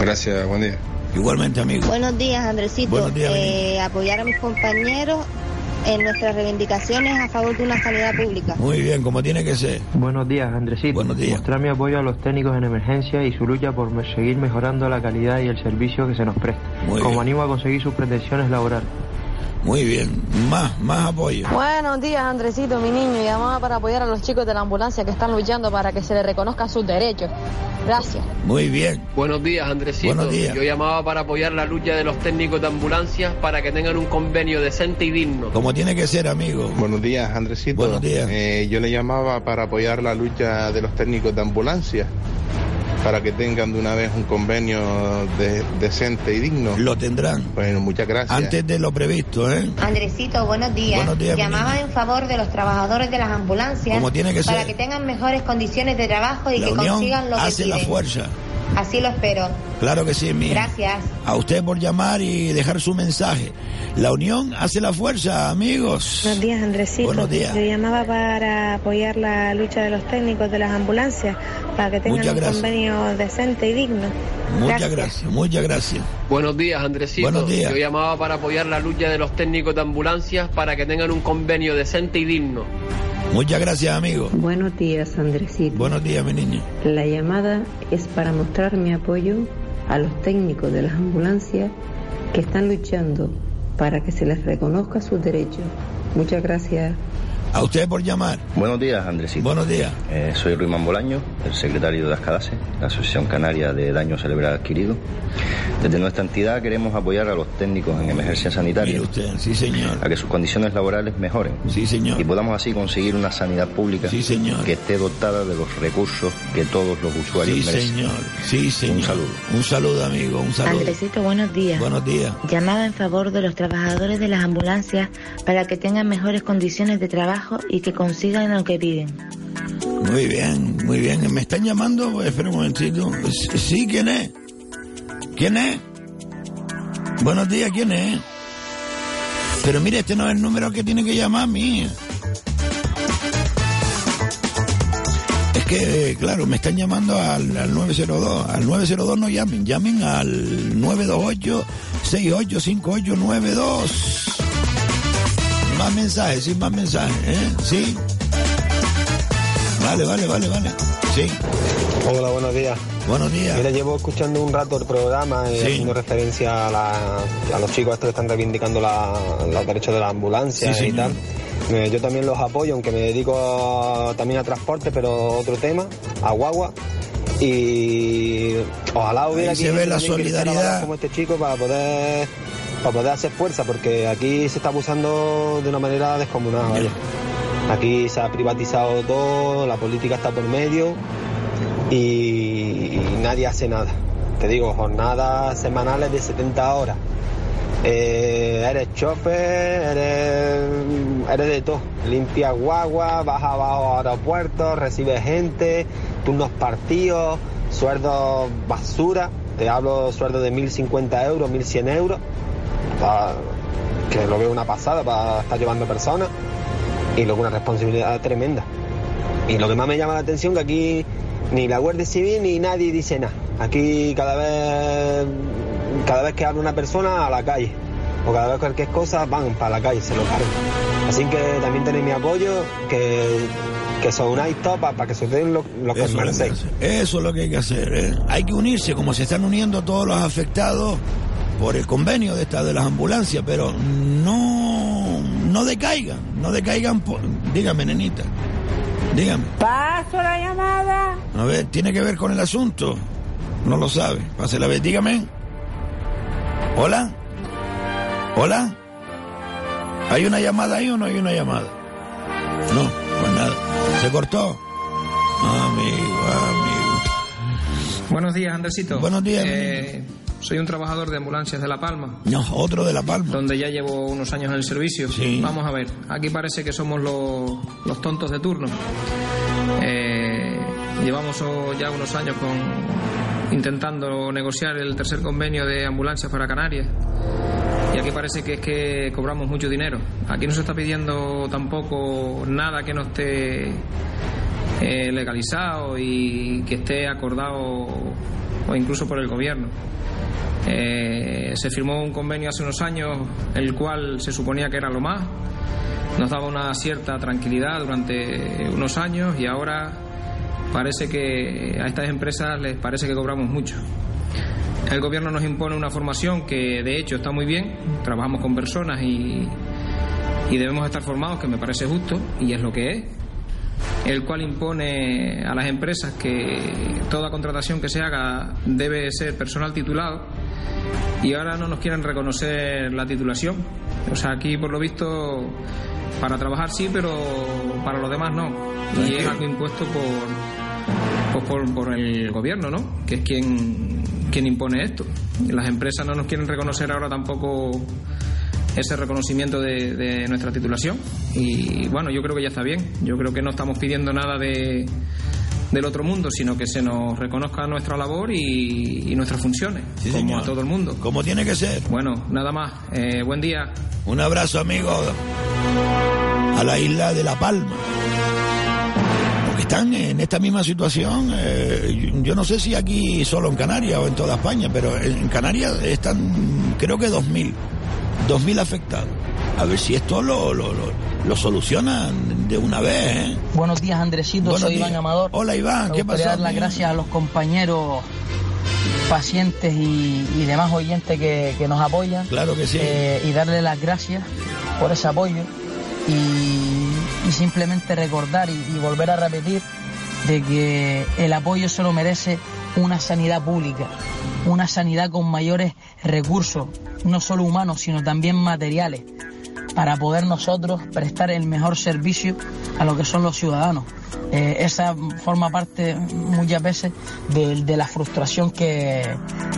Gracias, buen día. Igualmente, amigo. Buenos días, Andresito. Buenos días, Eh, apoyar a mis compañeros en nuestras reivindicaciones a favor de una sanidad pública. Muy bien, como tiene que ser. Buenos días, Andresito. Buenos días. Mostrar mi apoyo a los técnicos en emergencia y su lucha por seguir mejorando la calidad y el servicio que se nos presta. Muy Como bien. animo a conseguir sus pretensiones laborales. Muy bien, más, más apoyo. Buenos días, Andresito, mi niño. Llamaba para apoyar a los chicos de la ambulancia que están luchando para que se les reconozcan sus derechos. Gracias. Muy bien. Buenos días, Andresito. Buenos días. Yo llamaba para apoyar la lucha de los técnicos de ambulancias para que tengan un convenio decente y digno. Como tiene que ser, amigo. Buenos días, Andresito. Buenos días. Eh, yo le llamaba para apoyar la lucha de los técnicos de ambulancia, para que tengan de una vez un convenio de- decente y digno. Lo tendrán. Bueno, muchas gracias. Antes de lo previsto, ¿eh? Andresito, buenos días. Buenos días, Llamaba en favor de los trabajadores de las ambulancias Como tiene que para ser. que tengan mejores condiciones de trabajo y La que unión consigan lo que hace la piden. fuerza. Así lo espero. Claro que sí, mía. Gracias. A usted por llamar y dejar su mensaje. La unión hace la fuerza, amigos. Buenos días, Andresito. Buenos días. Yo llamaba para apoyar la lucha de los técnicos de las ambulancias para que tengan un convenio decente y digno. Muchas gracias, muchas gracias. Buenos días, Andresito. Buenos días. Yo llamaba para apoyar la lucha de los técnicos de ambulancias para que tengan un convenio decente y digno. Muchas gracias, amigo. Buenos días, Andresito. Buenos días, mi niña. La llamada es para mostrar mi apoyo a los técnicos de las ambulancias que están luchando para que se les reconozca sus derechos. Muchas gracias. A usted por llamar. Buenos días, Andresito. Buenos días. Eh, soy Ruimán Bolaño, el secretario de Ascadase, la Asociación Canaria de Daño Cerebral Adquirido. Desde nuestra entidad queremos apoyar a los técnicos en emergencia sanitaria. sí, señor. A que sus condiciones laborales mejoren. Sí, señor. Y podamos así conseguir una sanidad pública Sí, señor. que esté dotada de los recursos que todos los usuarios Sí, merecen. señor. Sí, señor. Un saludo. Un saludo, amigo. Un saludo. Andresito, buenos días. Buenos días. Llamaba en favor de los trabajadores de las ambulancias para que tengan mejores condiciones de trabajo y que consigan lo que piden. Muy bien, muy bien. ¿Me están llamando? Espera un momentito. Sí, ¿quién es? ¿Quién es? Buenos días, ¿quién es? Pero mire, este no es el número que tiene que llamar a mí. Es que, claro, me están llamando al, al 902. Al 902 no llamen, llamen al 928-685892. Más mensajes, sí, más mensajes, ¿eh? Sí. Vale, vale, vale, vale. Sí. Hola, buenos días. Buenos días. Mira, llevo escuchando un rato el programa y Sí. haciendo referencia a, la- a los chicos estos que están reivindicando la- los derechos de la ambulancia Sí, y señor. tal. Eh, yo también los apoyo, aunque me dedico a- también a transporte, pero otro tema, a guagua. Y ojalá hubiera Ahí se ve la solidaridad. como este chico para poder para poder hacer fuerza, porque aquí se está abusando de una manera descomunal. Aquí se ha privatizado todo, la política está por medio y, nadie hace nada. Te digo, jornadas semanales de 70 horas. Eh, eres chofer, eres, de todo. Limpia guagua, vas abajo a aeropuertos, recibes gente, turnos partidos, sueldos basura. Te hablo sueldo de 1.050 euros, 1.100 euros, pa- que lo veo una pasada para estar llevando personas. y luego una responsabilidad tremenda. Y lo que más me llama la atención que aquí ni la Guardia Civil ni nadie dice nada. Aquí cada vez cada vez que habla una persona a la calle o cada vez cualquier cosa van para la calle, se lo cargan. Así que también tenéis mi apoyo, que, que son una para, para que sucedan lo, lo que Eso, que merecéis. eso es lo que hay que hacer. ¿eh? Hay que unirse como se están uniendo todos los afectados por el convenio de esta de las ambulancias, pero no no decaigan, no decaigan. por- dígame, nenita, dígame. Paso la llamada. A ver, tiene que ver con el asunto. No lo sabe. Pase la vez, dígame. Hola. Hola. ¿Hay una llamada ahí o no hay una llamada? No, pues nada. Se cortó. Amigo, amigo. Buenos días, Andresito. Buenos días, Eh, soy un trabajador de ambulancias de La Palma. No, otro de La Palma. Donde ya llevo unos años en el servicio. Vamos a ver, aquí parece que somos los, los tontos de turno. Eh, llevamos ya unos años con intentando negociar el tercer convenio de ambulancias para Canarias. Y aquí parece que es que cobramos mucho dinero. Aquí no se está pidiendo tampoco nada que no esté eh, legalizado y que esté acordado o incluso por el gobierno. Eh, se firmó un convenio hace unos años el cual se suponía que era lo más, nos daba una cierta tranquilidad durante unos años y ahora parece que a estas empresas les parece que cobramos mucho. El gobierno nos impone una formación que de hecho está muy bien, trabajamos con personas y, y debemos estar formados, que me parece justo y es lo que es, el cual impone a las empresas que toda contratación que se haga debe ser personal titulado y ahora no nos quieren reconocer la titulación. O sea, aquí por lo visto para trabajar sí, pero para los demás no. Y es algo impuesto por, pues por, por el gobierno, ¿no? Que es quien, quien impone esto. Las empresas no nos quieren reconocer ahora tampoco ese reconocimiento de, de nuestra titulación. Y bueno, yo creo que ya está bien. Yo creo que no estamos pidiendo nada de, del otro mundo, sino que se nos reconozca nuestra labor y, y nuestras funciones, como señor. a todo el mundo. Como tiene que ser. Bueno, nada más. Eh, buen día. Un abrazo, amigo, a la isla de La Palma. Porque están en esta misma situación. eh, yo- no sé si aquí solo en Canarias o en toda España, pero en en Canarias están, creo que 2.000. 2.000 afectados. A ver si esto lo, lo, lo, lo solucionan de una vez. ¿eh? Buenos días, Andresito. Buenos Soy días. Iván Amador. Hola, Iván. Me ¿Qué pasó, dar las gracias a los compañeros, pacientes y, y demás oyentes que, que nos apoyan. Claro que sí. Eh, y darle las gracias por ese apoyo. Y, y simplemente recordar y, y volver a repetir de que el apoyo se lo merece una sanidad pública, una sanidad con mayores recursos, no solo humanos, sino también materiales, para poder nosotros prestar el mejor servicio a lo que son los ciudadanos. Eh, esa forma parte muchas veces de, la frustración que,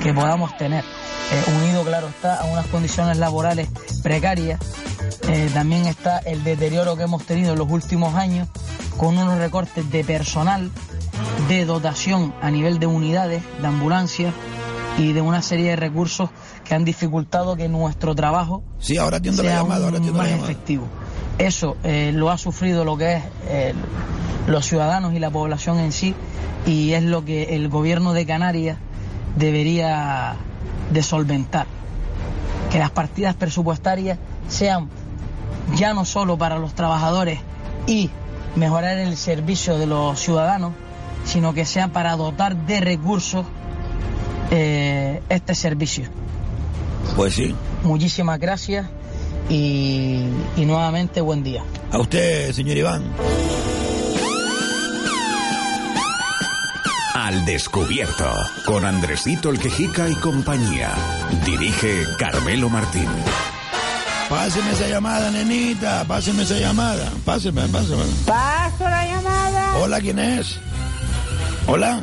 que podamos tener. Eh, unido, claro está, a unas condiciones laborales precarias. Eh, también está el deterioro que hemos tenido en los últimos años con unos recortes de personal, de dotación a nivel de unidades, de ambulancias y de una serie de recursos que han dificultado que nuestro trabajo Sí, ahora atiendo la sea llamada, ahora aún atiendo la más efectivo. Eso eh, lo ha sufrido lo que es eh, los ciudadanos y la población en sí y es lo que el gobierno de Canarias debería de solventar. Que las partidas presupuestarias sean ya no solo para los trabajadores y mejorar el servicio de los ciudadanos, sino que sea para dotar de recursos eh, este servicio. Pues sí. Muchísimas gracias y, y nuevamente buen día. A usted, señor Iván. Al descubierto, con Andresito el Quejica y compañía. Dirige Carmelo Martín. Páseme esa llamada, nenita. Páseme esa llamada. Páseme, páseme. Paso la llamada. Hola, ¿quién es? Hola.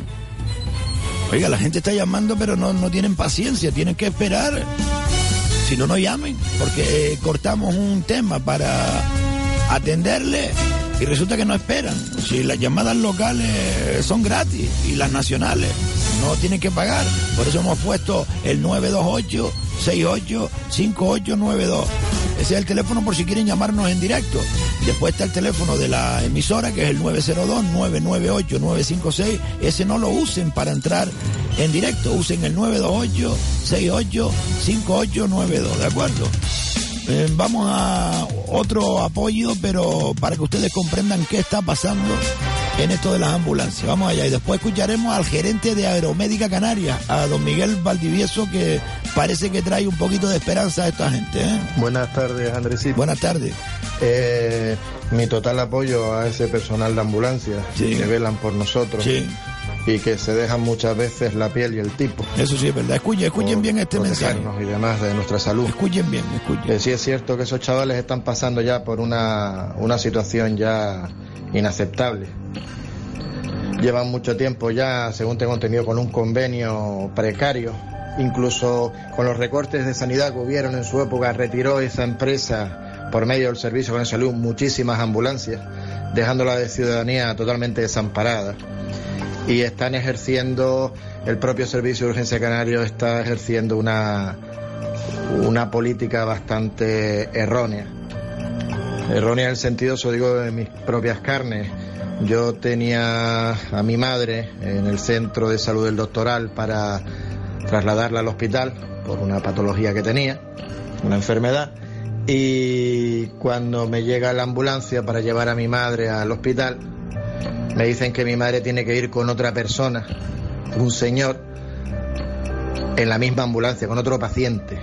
Oiga, la gente está llamando, pero no, no tienen paciencia, tienen que esperar. Si no, no llamen, porque eh, cortamos un tema para atenderle y resulta que no esperan. Si las llamadas locales son gratis y las nacionales no tienen que pagar. Por eso hemos puesto el 928 68 5892. Ese es el teléfono por si quieren llamarnos en directo. Después está el teléfono de la emisora, que es el 902-998-956. Ese no lo usen para entrar en directo. Usen el 928-68-5892, ¿de acuerdo? Eh, vamos a otro apoyo, pero para que ustedes comprendan qué está pasando en esto de las ambulancias. Vamos allá y después escucharemos al gerente de Aeromédica Canaria, a don Miguel Valdivieso, que parece que trae un poquito de esperanza a esta gente. ¿eh? Buenas tardes, Andresito. Buenas tardes. Eh, mi total apoyo a ese personal de ambulancia que velan por nosotros. Sí. Y que se dejan muchas veces la piel y el tipo. Eso sí es verdad. Escuchen, escuchen por bien este mensaje. y demás de nuestra salud. Escuchen bien, escuchen. Sí es cierto que esos chavales están pasando ya por una, una situación ya inaceptable. Llevan mucho tiempo ya, según tengo entendido, con un convenio precario. Incluso con los recortes de sanidad que hubieron en su época, retiró esa empresa por medio del servicio con salud muchísimas ambulancias, dejándola de ciudadanía totalmente desamparada. Y están ejerciendo, el propio Servicio de Urgencia Canario está ejerciendo una, una política bastante errónea. Errónea en el sentido, eso digo, de mis propias carnes. Yo tenía a mi madre en el centro de salud del doctoral para trasladarla al hospital por una patología que tenía, una enfermedad. Y cuando me llega la ambulancia para llevar a mi madre al hospital, me dicen que mi madre tiene que ir con otra persona, un señor, en la misma ambulancia, con otro paciente.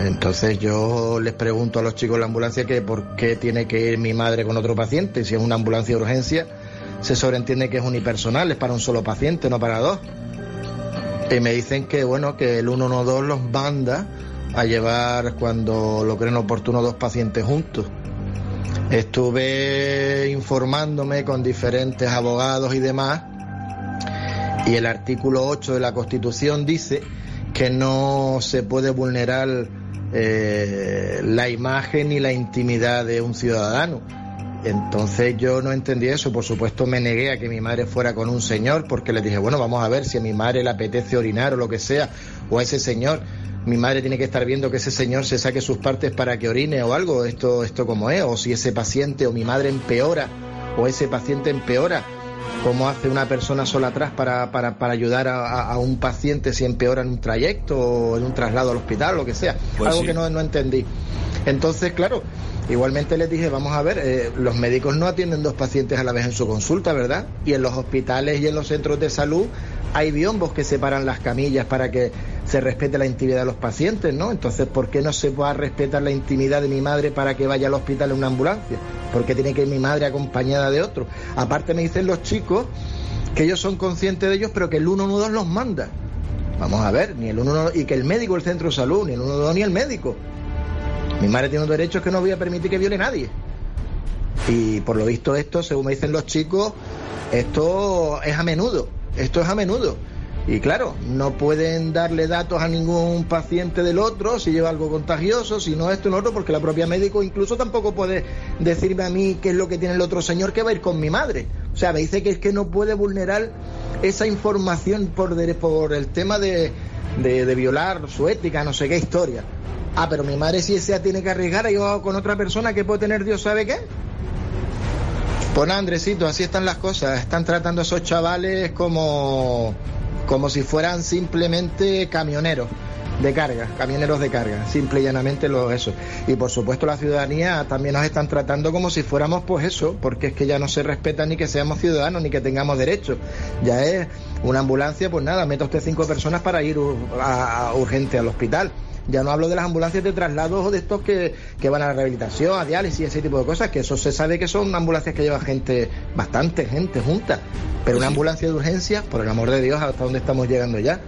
Entonces yo les pregunto a los chicos de la ambulancia que por qué tiene que ir mi madre con otro paciente. Si es una ambulancia de urgencia, se sobreentiende que es unipersonal, es para un solo paciente, no para dos. Y me dicen que bueno, que el 112 los manda a llevar cuando lo creen oportuno dos pacientes juntos. Estuve informándome con diferentes abogados y demás y el artículo 8 de la Constitución dice que no se puede vulnerar eh, la imagen y la intimidad de un ciudadano. Entonces yo no entendí eso, por supuesto me negué a que mi madre fuera con un señor porque le dije, bueno, vamos a ver si a mi madre le apetece orinar o lo que sea, o a ese señor, mi madre tiene que estar viendo que ese señor se saque sus partes para que orine o algo, esto, esto como es, o si ese paciente o mi madre empeora, o ese paciente empeora, cómo hace una persona sola atrás para, para, para ayudar a, a- a un paciente si empeora en un trayecto o en un traslado al hospital, lo que sea. Pues Algo sí. que no, no entendí. Entonces, claro, igualmente les dije, vamos a ver, eh, los médicos no atienden dos pacientes a la vez en su consulta, ¿verdad? Y en los hospitales y en los centros de salud hay biombos que separan las camillas para que se respete la intimidad de los pacientes, ¿no? Entonces, ¿por qué no se puede respetar la intimidad de mi madre para que vaya al hospital en una ambulancia? ¿Por qué tiene que ir mi madre acompañada de otro? Aparte me dicen los chicos que ellos son conscientes de ellos, pero que el 112 los manda. Vamos a ver, ni el 112, y que el médico del centro de salud, ni el 112 ni el médico. Mi madre tiene unos derechos que no voy a permitir que viole nadie. Y por lo visto esto, según me dicen los chicos, esto es a menudo, esto es a menudo. Y claro, no pueden darle datos a ningún paciente del otro si lleva algo contagioso, si no esto y lo otro, porque la propia médico incluso tampoco puede decirme a mí qué es lo que tiene el otro señor que va a ir con mi madre. O sea, me dice que es que no puede vulnerar esa información por, por el tema de, de violar su ética, no sé qué historia. Ah, pero mi madre si esa tiene que arriesgar a ir con otra persona que puede tener Dios sabe qué. Pues Andresito, así están las cosas. Están tratando a esos chavales como, como si fueran simplemente camioneros de carga, camioneros de carga, simple y llanamente lo eso. Y por supuesto la ciudadanía también nos están tratando como si fuéramos pues eso, porque es que ya no se respeta ni que seamos ciudadanos ni que tengamos derechos. Ya es una ambulancia, pues nada, meta usted cinco personas para ir urgente al hospital. Ya no hablo de las ambulancias de traslados o de estos que, que van a la rehabilitación, a diálisis, ese tipo de cosas, que eso se sabe que son ambulancias que lleva gente, bastante gente junta. Pero una ambulancia de urgencia, por el amor de Dios, hasta dónde estamos llegando ya.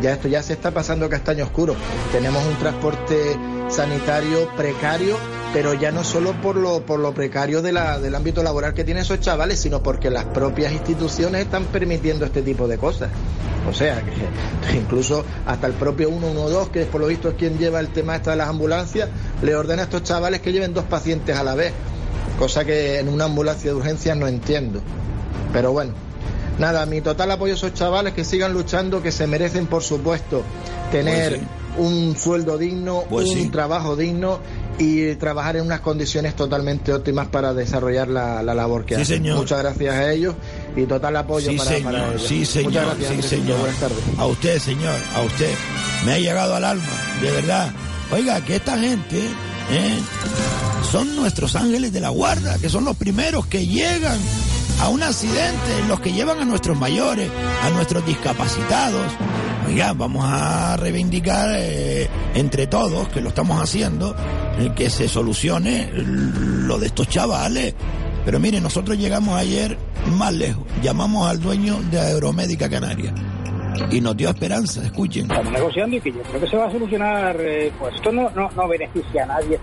Ya esto ya se está pasando castaño oscuro. Tenemos un transporte sanitario precario, pero ya no solo por lo, por lo precario de del ámbito laboral que tienen esos chavales, sino porque las propias instituciones están permitiendo este tipo de cosas. O sea, que incluso hasta el propio 112, que por lo visto es quien lleva el tema esta de las ambulancias, le ordena a estos chavales que lleven dos pacientes a la vez, cosa que en una ambulancia de urgencias no entiendo. Pero bueno, nada, mi total apoyo a esos chavales que sigan luchando, que se merecen, por supuesto, tener Pues sí. un sueldo digno, Pues un sí. trabajo digno y trabajar en unas condiciones totalmente óptimas para desarrollar la, la labor que Sí, hacen. señor. Muchas gracias a ellos y total apoyo Sí, para, señor, para ellos. sí, señor, Muchas gracias, sí, señor. Buenas tardes. A usted, señor, a usted. Me ha llegado al alma, de verdad. Oiga, que esta gente ¿eh? son nuestros ángeles de la guarda, que son los primeros que llegan a un accidente, los que llevan a nuestros mayores, a nuestros discapacitados. Oiga, vamos a reivindicar eh, entre todos, que lo estamos haciendo, eh, que se solucione lo de estos chavales. Pero mire, nosotros llegamos ayer más lejos. Llamamos al dueño de Aeromédica Canaria y nos dio esperanza. Escuchen. Estamos negociando y que yo creo que se va a solucionar, eh, pues esto no, no, no beneficia a nadie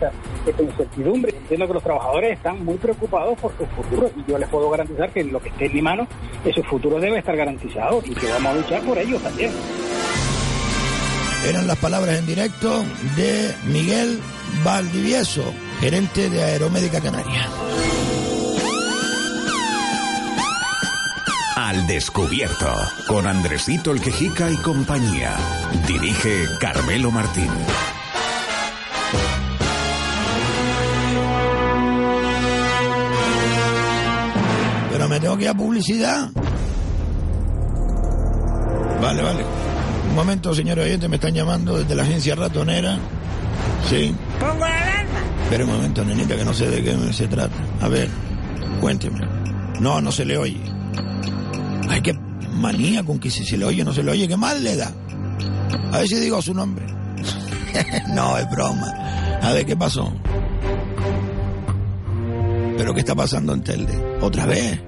esta incertidumbre. Entiendo que los trabajadores están muy preocupados por su futuro y yo les puedo garantizar que lo que esté en mi mano, ese futuro debe estar garantizado y que vamos a luchar por ellos también. Eran las palabras en directo de Miguel Valdivieso, gerente de Aeromédica Canaria. Al descubierto, con Andresito el Quejica y compañía. Dirige Carmelo Martín. Tengo que ir a publicidad. Vale, vale. Un momento, señor oyente, me están llamando desde la agencia ratonera. Sí. Pongo la alarma. Espera un momento, nenita, que no sé de qué se trata. A ver, cuénteme. No, no se le oye. Ay, qué manía con que si se le oye no se le oye. ¿Qué mal le da? A ver si digo su nombre. no, es broma. A ver, ¿qué pasó? ¿Pero qué está pasando en Telde? ¿Otra vez?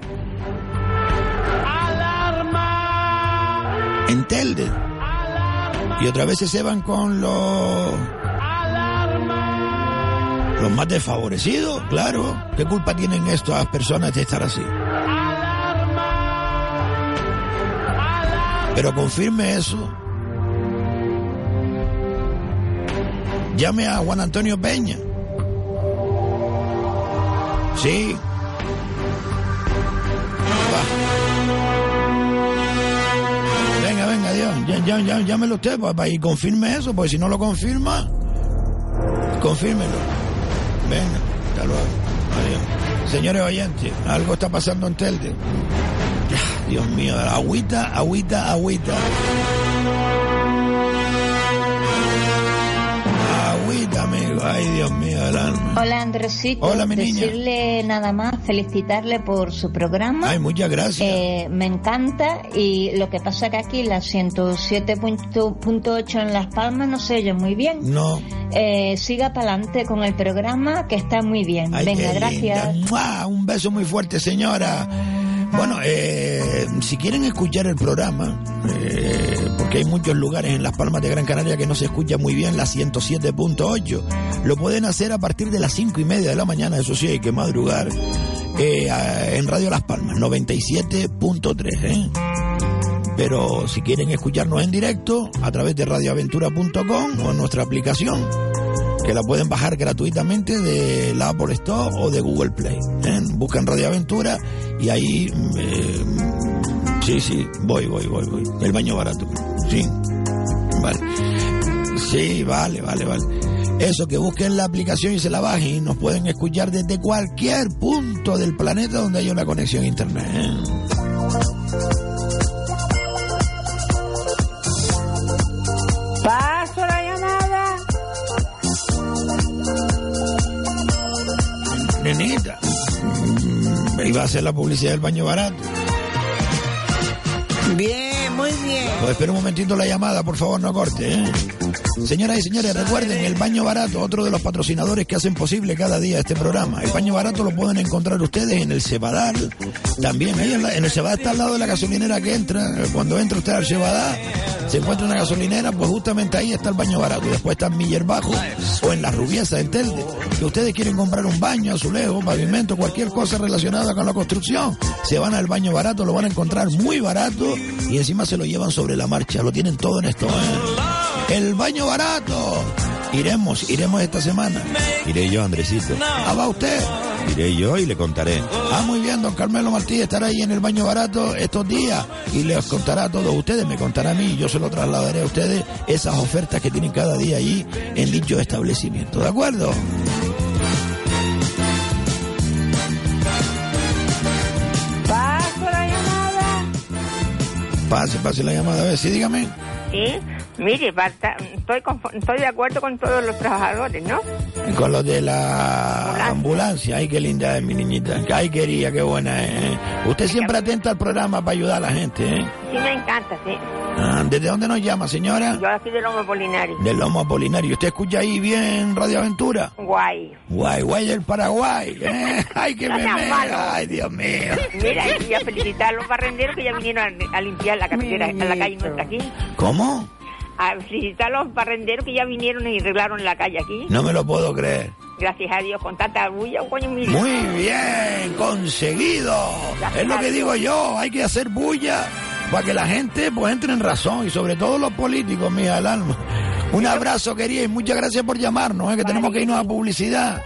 En Telde. Y otra vez se van con los... Los más desfavorecidos, claro. ¿Qué culpa tienen estas personas de estar así? Pero confirme eso. Llame a Juan Antonio Peña. Sí. Va. Ya, ya, ya, llámelo usted pa- pa- y confirme eso, porque si no lo confirma, confírmelo. Venga, hasta luego. Adiós. Señores oyentes, algo está pasando en Telde. Dios mío, agüita, agüita, agüita. Ay, Dios mío, alma. Hola Andresito, Hola, mi niña. decirle nada más, felicitarle por su programa. Ay, muchas gracias. Eh, me encanta y lo que pasa que aquí la 107.8 en Las Palmas no se oye muy bien. No. Eh, siga para adelante con el programa que está muy bien. Ay, Venga, gracias. Un beso muy fuerte, señora. Bueno, eh, si quieren escuchar el programa, eh, porque hay muchos lugares en Las Palmas de Gran Canaria que no se escucha muy bien la 107.8, lo pueden hacer a partir de las cinco y media de la mañana, eso sí, hay que madrugar, eh, en Radio Las Palmas, 97.3, ¿eh? Pero si quieren escucharnos en directo, a través de radioaventura.com o nuestra aplicación, que la pueden bajar gratuitamente de la Apple Store o de Google Play. ¿eh? Buscan Radio Aventura y ahí... eh, sí, sí, voy, voy, voy, voy. El baño barato. Sí. Vale. Sí, vale, vale, vale. Eso, que busquen la aplicación y se la bajen y nos pueden escuchar desde cualquier punto del planeta donde haya una conexión a internet. ¿eh? Mm, Iba a hacer la publicidad del baño barato. Bien, muy bien. Pues espera un momentito la llamada, por favor, no corte. ¿eh? Señoras y señores, recuerden, el baño barato, otro de los patrocinadores que hacen posible cada día este programa. El baño barato lo pueden encontrar ustedes en el Cebadal. También ahí en, la- en el Cebadal está al lado de la gasolinera que entra. Cuando entra usted al Cebadal, se encuentra una gasolinera, pues justamente ahí está el baño barato. Y después está en Miller Bajo o en la Rubiesa, en Telde. Que ustedes quieren comprar un baño, azulejo, pavimento, cualquier cosa relacionada con la construcción, se van al baño barato, lo van a encontrar muy barato y encima se lo llevan sobre la marcha. Lo tienen todo en esto. ¿eh? El baño barato. Iremos, iremos esta semana. Iré yo, Andresito. Ah, va usted. Iré yo y le contaré. Ah, muy bien, don Carmelo Martí estará ahí en el baño barato estos días y les contará a todos ustedes, me contará a mí, yo se lo trasladaré a ustedes esas ofertas que tienen cada día allí en dicho establecimiento. ¿De acuerdo? Paso la llamada. Pase, pase la llamada. A ver, sí, dígame. Sí, mire, basta- estoy, estoy de acuerdo con todos los trabajadores, ¿no? Con lo de la ambulancia. Ay, qué linda es mi niñita. Ay, quería, qué buena es. ¿eh? Usted siempre atenta al programa para ayudar a la gente, ¿eh? Sí, me encanta, sí. Ah, ¿Desde dónde nos llama, señora? Yo aquí de Lomo Polinario. Del Lomo Apolinario. ¿Usted escucha ahí bien Radio Aventura? Guay. Guay, guay del Paraguay. ¿eh? Ay, que me mea. Ay, Dios mío. Mira, y a felicitar a los barrenderos que ya vinieron a, a limpiar la carretera, a la calle nuestra aquí. ¿Cómo? A felicitar a los barrenderos que ya vinieron y arreglaron la calle aquí. No me lo puedo creer. Gracias a Dios, con tanta bulla, coño, mira. Muy bien, conseguido. Es lo que digo yo, hay que hacer bulla para que la gente pues entre en razón y sobre todo los políticos, mija del alma. Un abrazo querida y muchas gracias por llamarnos, ¿eh? que tenemos que irnos a publicidad.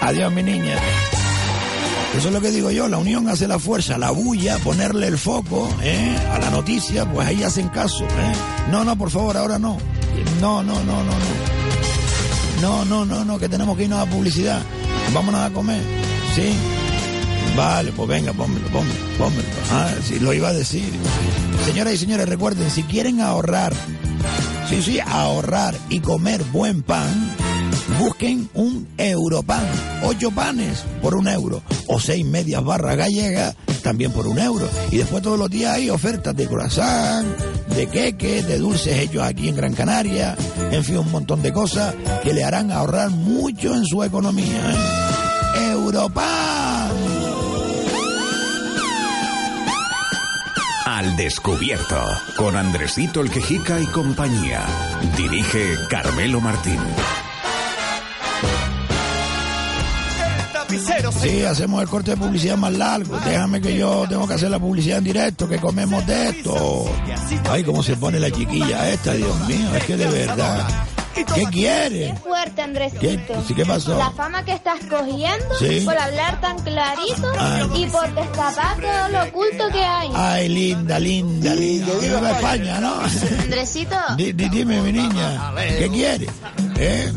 Adiós mi niña. Eso es lo que digo yo, la unión hace la fuerza, la bulla, ponerle el foco ¿eh? a la noticia, pues ahí hacen caso. ¿eh? No, no, por favor, ahora no. No, no, no, no, no. No, no, no, no, que tenemos que irnos a publicidad. Vámonos a comer. ¿Sí? Vale, pues venga, pónmelo, pónmelo, pónmelo. Ah, sí, lo iba a decir. Señoras y señores, recuerden, si quieren ahorrar, sí, sí, ahorrar y comer buen pan, busquen un Europan. Ocho panes por un euro. O seis medias barras gallegas también por un euro. Y después todos los días hay ofertas de croissant, de queque, de dulces hechos aquí en Gran Canaria. En fin, un montón de cosas que le harán ahorrar mucho en su economía. ¿eh? Europan. Al descubierto, con Andresito el Quejica y compañía. Dirige Carmelo Martín. Sí, hacemos el corte de publicidad más largo. Déjame que yo tengo que hacer la publicidad en directo, que comemos de esto. Ay, cómo se pone la chiquilla esta, Dios mío, es que de verdad. ¿Qué quiere? Qué fuerte, Andresito. ¿Qué? Sí, ¿qué pasó? La fama que estás cogiendo Sí. por hablar tan clarito Ay. y por destapar todo lo oculto que hay. Ay, linda, linda, linda. Viva España, ¿no? Andresito. Di- dime, mi niña, ¿qué quiere? ¿Eh?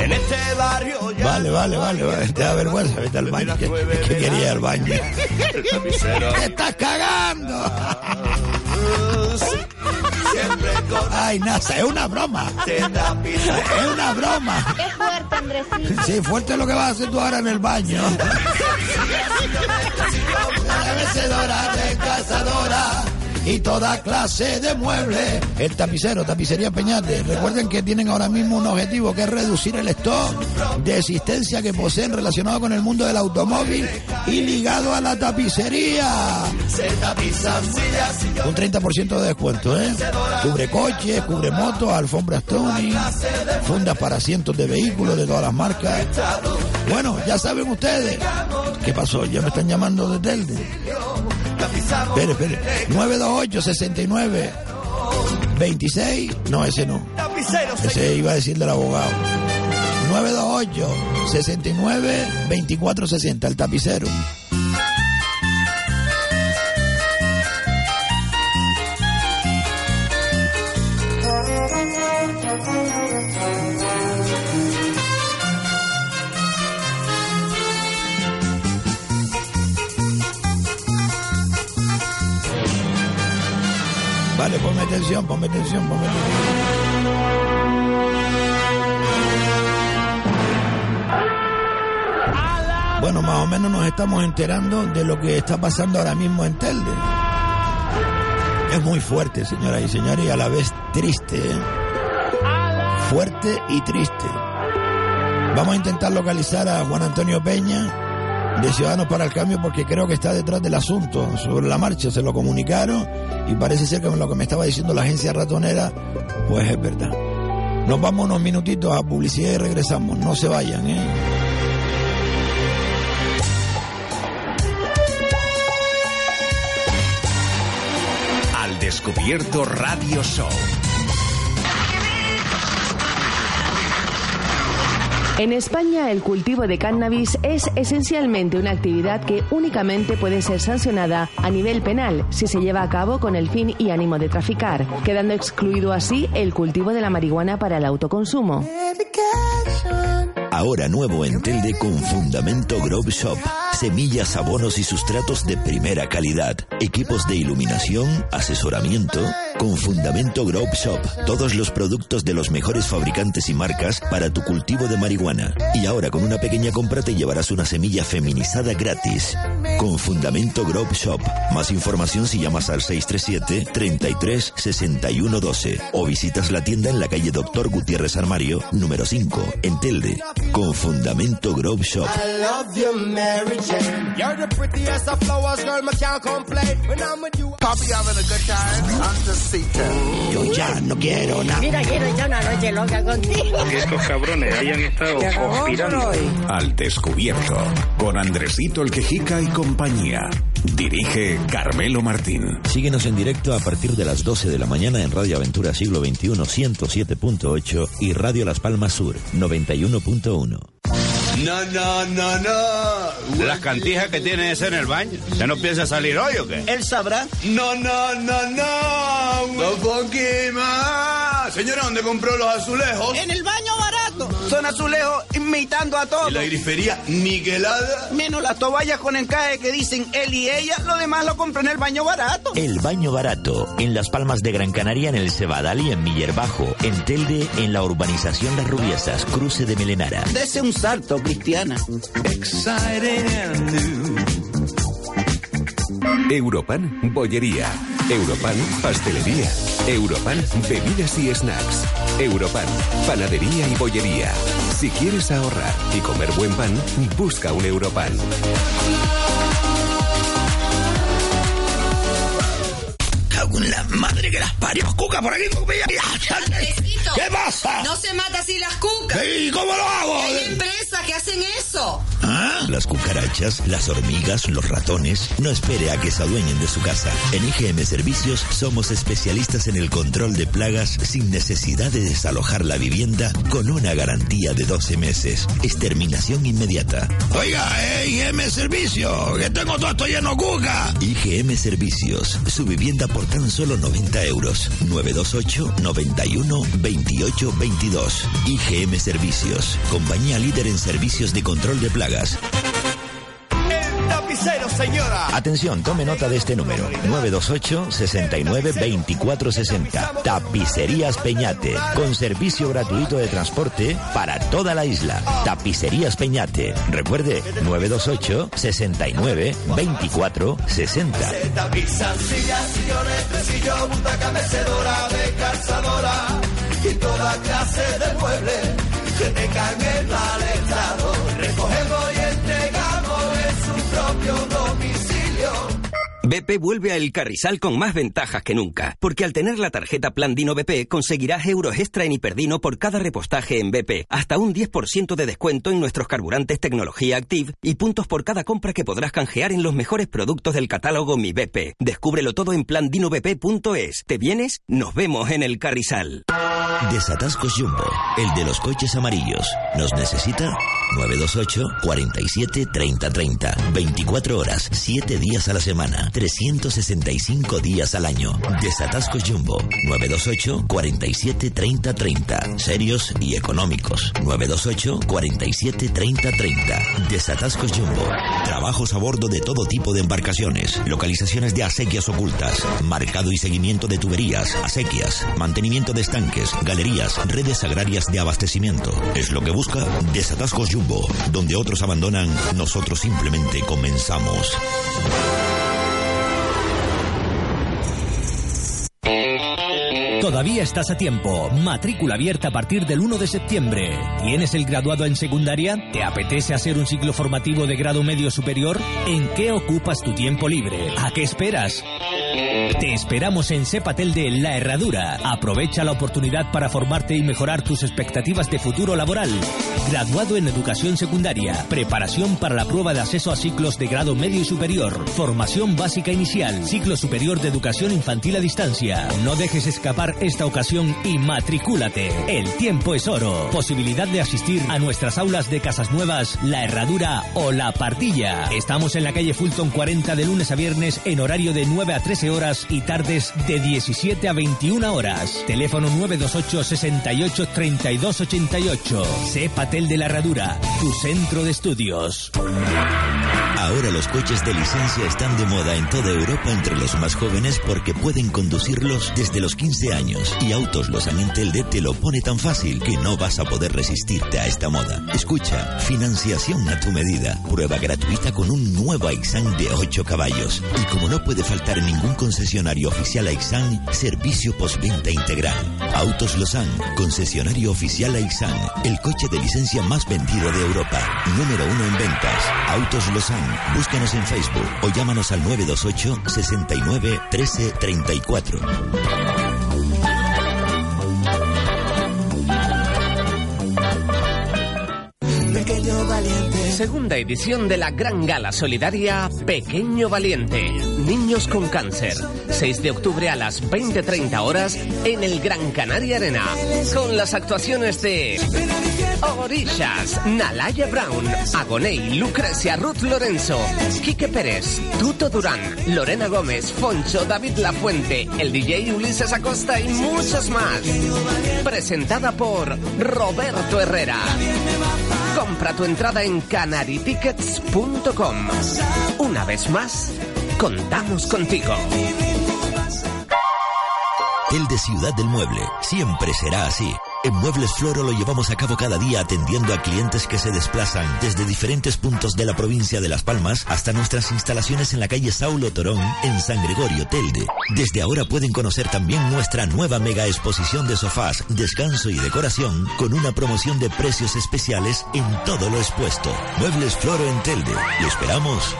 En este barrio ya Vale, vale, vale, vale. Te da vergüenza, vete al baño. Que, que quería ir al baño. ¡Te estás cagando! Ay, Nasa, es una broma. Es una broma. Qué fuerte, Andresito. Sí, fuerte lo que vas a hacer tú ahora en el baño. La mecedora de cazadora y toda clase de muebles. El tapicero, tapicería Peñate. Recuerden que tienen ahora mismo un objetivo que es reducir el stock de existencia que poseen relacionado con el mundo del automóvil y ligado a la tapicería. Un 30% de descuento, ¿eh? Cubre coches, cubre motos, alfombras Tony, fundas para asientos de vehículos de todas las marcas. Bueno, ya saben ustedes. ¿Qué pasó? Ya me están llamando de Telde. Espere, espere. 928 69 26. No, ese no. Ese iba a decir del abogado. 928 69 24 60. El tapicero. Ponme atención, ponme atención, ponme atención. Bueno, más o menos nos estamos enterando de lo que está pasando ahora mismo en Telde. Es muy fuerte, señoras y señores, y a la vez triste. ¿eh? Fuerte y triste. Vamos a intentar localizar a Juan Antonio Peña de Ciudadanos para el Cambio porque creo que está detrás del asunto. Sobre la marcha se lo comunicaron y parece ser que lo que me estaba diciendo la agencia ratonera, pues es verdad. Nos vamos unos minutitos a publicidad y regresamos. No se vayan, ¿eh? Al descubierto Radio Show. En España, el cultivo de cannabis es esencialmente una actividad que únicamente puede ser sancionada a nivel penal si se lleva a cabo con el fin y ánimo de traficar, quedando excluido así el cultivo de la marihuana para el autoconsumo. Ahora nuevo en Telde con Fundamento Grove Shop. Semillas, abonos y sustratos de primera calidad. Equipos de iluminación, asesoramiento. Con Fundamento Grove Shop. Todos los productos de los mejores fabricantes y marcas para tu cultivo de marihuana. Y ahora con una pequeña compra te llevarás una semilla feminizada gratis. Con Fundamento Grove Shop. Más información si llamas al 637 33 61 12 o visitas la tienda en la calle Doctor Gutiérrez Armario, número 5, en Telde. Con Fundamento Grove Shop. Yo ya no quiero nada. Mira, quiero echar una noche loca contigo. Que estos cabrones hayan estado conspirando. Al descubierto, con Andresito el Quejica y compañía. Dirige Carmelo Martín. Síguenos en directo a partir de las 12 de la mañana en Radio Aventura Siglo XXI 107.8 y Radio Las Palmas Sur 91.1. No, no, no, no. Las cantijas que tienes en el baño. ¿Ya no piensa salir hoy o qué? Él sabrá. No, no, no, no. No más. Señora, ¿dónde compró los azulejos? En el baño barato. Son azulejos imitando a todos. ¿Y la grifería niquelada? Menos las toallas con encaje que dicen él y ella, lo demás lo compré en el baño barato. El baño barato, en Las Palmas de Gran Canaria, en el Cebadal y en Miller Bajo. En Telde, en la urbanización Las Rubiesas, cruce de Melenara. Dese un salto, Cristiana. Europan, bollería. Europan, pastelería. Europan, bebidas y snacks. Europan, panadería y bollería. Si quieres ahorrar y comer buen pan, busca un Europan. La madre que las parió. Cuca por aquí, ¿Qué pasa? No se mata así las cucas. ¿Y cómo lo hago? Hay empresas que hacen eso. ¿Ah? Las cucarachas, las hormigas, los ratones. No espere a que se adueñen de su casa. En IGM Servicios somos especialistas en el control de plagas sin necesidad de desalojar la vivienda con una garantía de 12 meses. Exterminación inmediata. Oiga, eh, IGM Servicios, que tengo todo esto lleno de cuca. IGM Servicios, su vivienda por tan solo 90 euros. 928 91 28 22. IGM Servicios, compañía líder en servicios de control de plagas. Señora. Atención, tome nota de este número. 928 69 24 60. Tapicerías Peñate, con servicio gratuito de transporte para toda la isla. Tapicerías Peñate. Recuerde, 928 69 24 60. Tapizan sillas, sillones, tresillo, butaca, mecedora, de calzadora y toda clase de muebles que tengan el mal estado. Recogemos BP vuelve a El Carrizal con más ventajas que nunca, porque al tener la tarjeta Plan Dino BP conseguirás euros extra en Hiperdino por cada repostaje en BP, hasta un 10% de descuento en nuestros carburantes tecnología Active y puntos por cada compra que podrás canjear en los mejores productos del catálogo Mi BP. Descúbrelo todo en plandinobp.es. ¿Te vienes? Nos vemos en El Carrizal. Desatascos Jumbo, el de los coches amarillos. ¿Nos necesita? 928 47 30 30. 24 horas, 7 días a la semana, 365 días al año. Desatascos Jumbo, 928 47 30 30. Serios y económicos. 928 47 30 30. Desatascos Jumbo. Trabajos a bordo de todo tipo de embarcaciones. Localizaciones de acequias ocultas. Marcado y seguimiento de tuberías, acequias. Mantenimiento de estanques, galerías, redes agrarias de abastecimiento. Es lo que busca Desatascos Jumbo. Donde otros abandonan, nosotros simplemente comenzamos. Todavía estás a tiempo. Matrícula abierta a partir del 1 de septiembre. ¿Tienes el graduado en secundaria? ¿Te apetece hacer un ciclo formativo de grado medio superior? ¿En qué ocupas tu tiempo libre? ¿A qué esperas? Te esperamos en Sepatel de La Herradura. Aprovecha la oportunidad para formarte y mejorar tus expectativas de futuro laboral. Graduado en educación secundaria, preparación para la prueba de acceso a ciclos de grado medio y superior, formación básica inicial, ciclo superior de educación infantil a distancia. No dejes escapar esta ocasión y matricúlate. El tiempo es oro. Posibilidad de asistir a nuestras aulas de Casas Nuevas, La Herradura o La Partilla. Estamos en la calle Fulton 40 de lunes a viernes en horario de 9 a 13 horas y tardes de 17 a 21 horas. Teléfono 928 68 32 88. Patel de la Herradura, tu centro de estudios. Ahora los coches de licencia están de moda en toda Europa entre los más jóvenes porque pueden conducirlos desde los 15 años. Y Autos Los Telde te lo pone tan fácil que no vas a poder resistirte a esta moda. Escucha, financiación a tu medida. Prueba gratuita con un nuevo Aixan de 8 caballos. Y como no puede faltar ningún concesionario oficial Aixan, servicio postventa integral. Autos Losan, concesionario oficial Aixan. El coche de licencia más vendido de Europa. Número uno en ventas. Autos Losan. Búscanos en Facebook o llámanos al 928 69 13 34. Segunda edición de la Gran Gala Solidaria Pequeño Valiente. Niños con cáncer. 6 de octubre a las 20.30 horas en el Gran Canaria Arena. Con las actuaciones de Orishas, Nalaya Brown, Agoney, Lucrecia Ruth Lorenzo, Quique Pérez, Tuto Durán, Lorena Gómez, Foncho, David Lafuente, el DJ Ulises Acosta y muchos más. Presentada por Roberto Herrera. Compra tu entrada en canaritickets.com. Una vez más, contamos contigo. El de Ciudad del Mueble siempre será así. En Muebles Floro lo llevamos a cabo cada día atendiendo a clientes que se desplazan desde diferentes puntos de la provincia de Las Palmas hasta nuestras instalaciones en la calle Saulo Torón en San Gregorio Telde. Desde ahora pueden conocer también nuestra nueva mega exposición de sofás, descanso y decoración con una promoción de precios especiales en todo lo expuesto. Muebles Floro en Telde. Lo esperamos.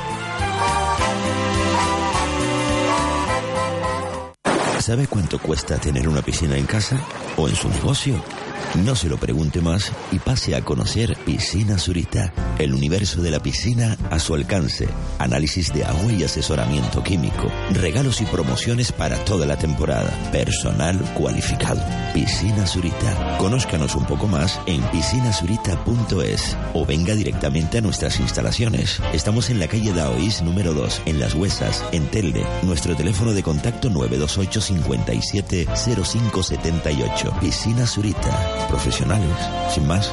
¿Sabe cuánto cuesta tener una piscina en casa o en su negocio? No se lo pregunte más y pase a conocer Piscina Zurita, el universo de la piscina a su alcance, análisis de agua y asesoramiento químico, regalos y promociones para toda la temporada, personal cualificado. Piscina Zurita. Conózcanos un poco más en piscinazurita.es o venga directamente a nuestras instalaciones. Estamos en la calle Daoís número 2, en Las Huesas, en Telde. Nuestro teléfono de contacto 928 57 0578. Piscina Zurita profesionales, sin más.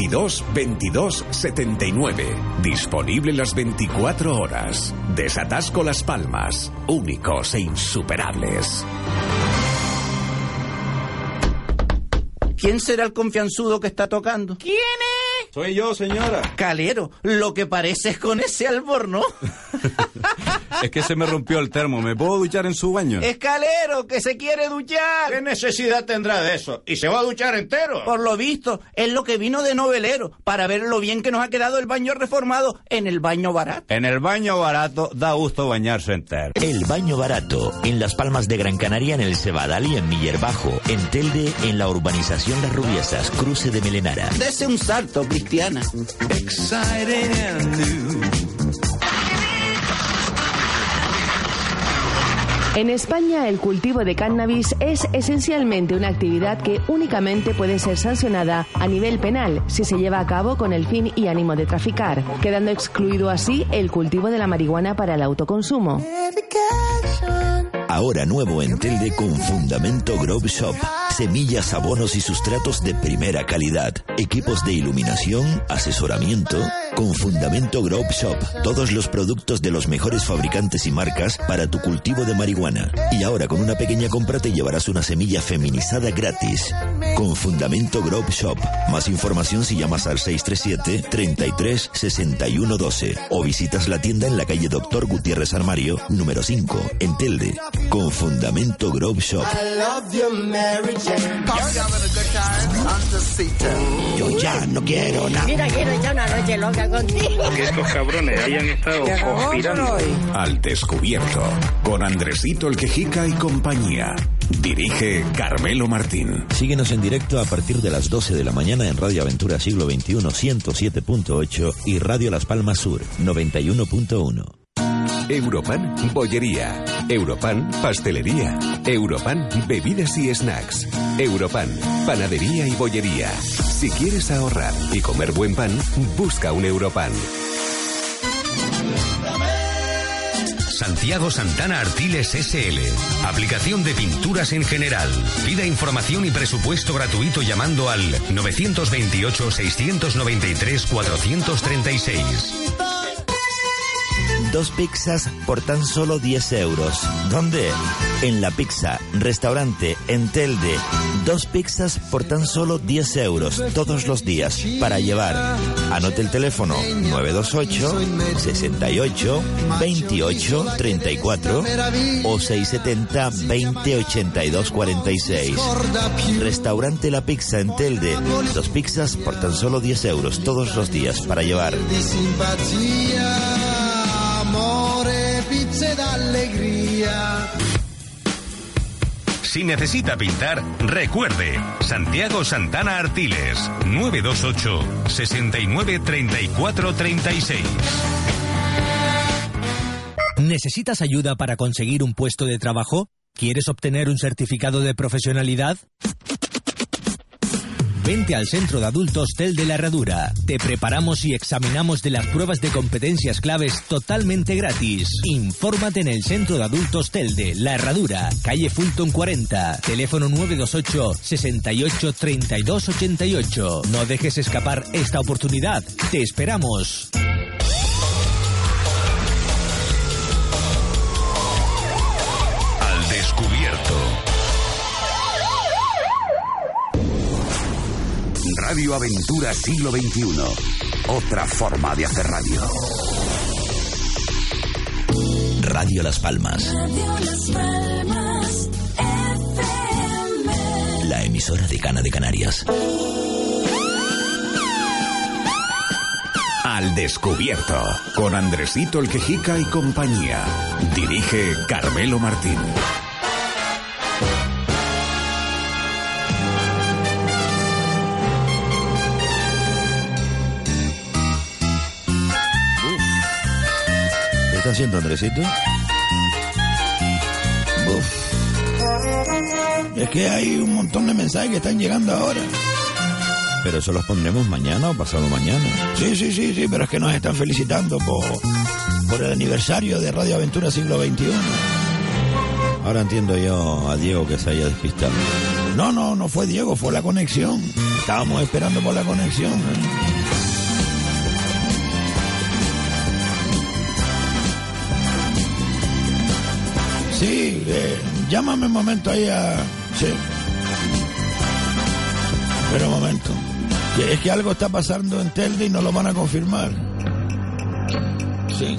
22 79. Disponible las 24 horas. Desatasco Las Palmas. Únicos e insuperables. ¿Quién será el confianzudo que está tocando? ¿Quién es? Soy yo, señora. Calero, lo que pareces con ese alborno. Es que se me rompió el termo. ¿Me puedo duchar en su baño? Escalero, que se quiere duchar. ¿Qué necesidad tendrá de eso? ¿Y se va a duchar entero? Por lo visto, es lo que vino de novelero, para ver lo bien que nos ha quedado el baño reformado en el baño barato. En el baño barato da gusto bañarse entero. El baño barato, en Las Palmas de Gran Canaria, en el Cebadal y en Miller Bajo. En Telde, en la urbanización Las Rubiesas, cruce de Melenara. Dese un salto, Cristiana. En España, el cultivo de cannabis es esencialmente una actividad que únicamente puede ser sancionada a nivel penal si se lleva a cabo con el fin y ánimo de traficar, quedando excluido así el cultivo de la marihuana para el autoconsumo. Ahora nuevo en Telde con Fundamento Grove Shop. Semillas, abonos y sustratos de primera calidad. Equipos de iluminación, asesoramiento. Con Fundamento Grove Shop. Todos los productos de los mejores fabricantes y marcas para tu cultivo de marihuana. Y ahora con una pequeña compra te llevarás una semilla feminizada gratis. Con Fundamento Grove Shop. Más información si llamas al 637 33 61 12 o visitas la tienda en la calle Doctor Gutiérrez Armario, número 5, en Telde. Con Fundamento Grove Shop. Yo ya no quiero nada. Mira, quiero echar una noche loca contigo. Que estos cabrones hayan estado conspirando. Al descubierto, con Andresito el Quejica y compañía. Dirige Carmelo Martín. Síguenos en directo a partir de las 12 de la mañana en Radio Aventura Siglo XXI 107.8 y Radio Las Palmas Sur 91.1. Europan Bollería. Europan Pastelería. Europan Bebidas y Snacks. Europan Panadería y Bollería. Si quieres ahorrar y comer buen pan, busca un Europan. Santiago Santana Artiles SL. Aplicación de pinturas en general. Pida información y presupuesto gratuito llamando al 928-693-436. Dos pizzas por tan solo 10 euros. ¿Dónde? En La Pizza, restaurante en Telde. Dos pizzas por tan solo 10 euros todos los días para llevar. Anote el teléfono 928 68 28 34 o 670 20 82 46. Restaurante La Pizza en Telde. Dos pizzas por tan solo 10 euros todos los días para llevar. Amore, pizze d'allegria. Si necesita pintar, recuerde, Santiago Santana Artiles, 928 69 34 36. ¿Necesitas ayuda para conseguir un puesto de trabajo? ¿Quieres obtener un certificado de profesionalidad? Vente al Centro de Adultos Tel de la Herradura. Te preparamos y examinamos de las pruebas de competencias claves totalmente gratis. Infórmate en el Centro de Adultos Tel de la Herradura, calle Fulton 40, teléfono 928 68 32 88. No dejes escapar esta oportunidad. Te esperamos. Radio Aventura Siglo XXI. Otra forma de hacer radio. Radio Las Palmas. La emisora de Cana de Canarias. Al descubierto, con Andresito el Quejica y compañía. Dirige Carmelo Martín. Está haciendo Andresito? Uf. Es que hay un montón de mensajes que están llegando ahora. Pero eso los pondremos mañana o pasado mañana. Sí, sí, sí, sí, pero es que nos están felicitando por, por el aniversario de Radio Aventura Siglo XXI. Ahora entiendo yo a Diego que se haya despistado. No, no, no fue Diego, fue la conexión. Estábamos esperando por la conexión. ¿eh? Sí, eh, llámame un momento ahí a... Sí. Pero un momento. Es que algo está pasando en Telde y no lo van a confirmar. Sí.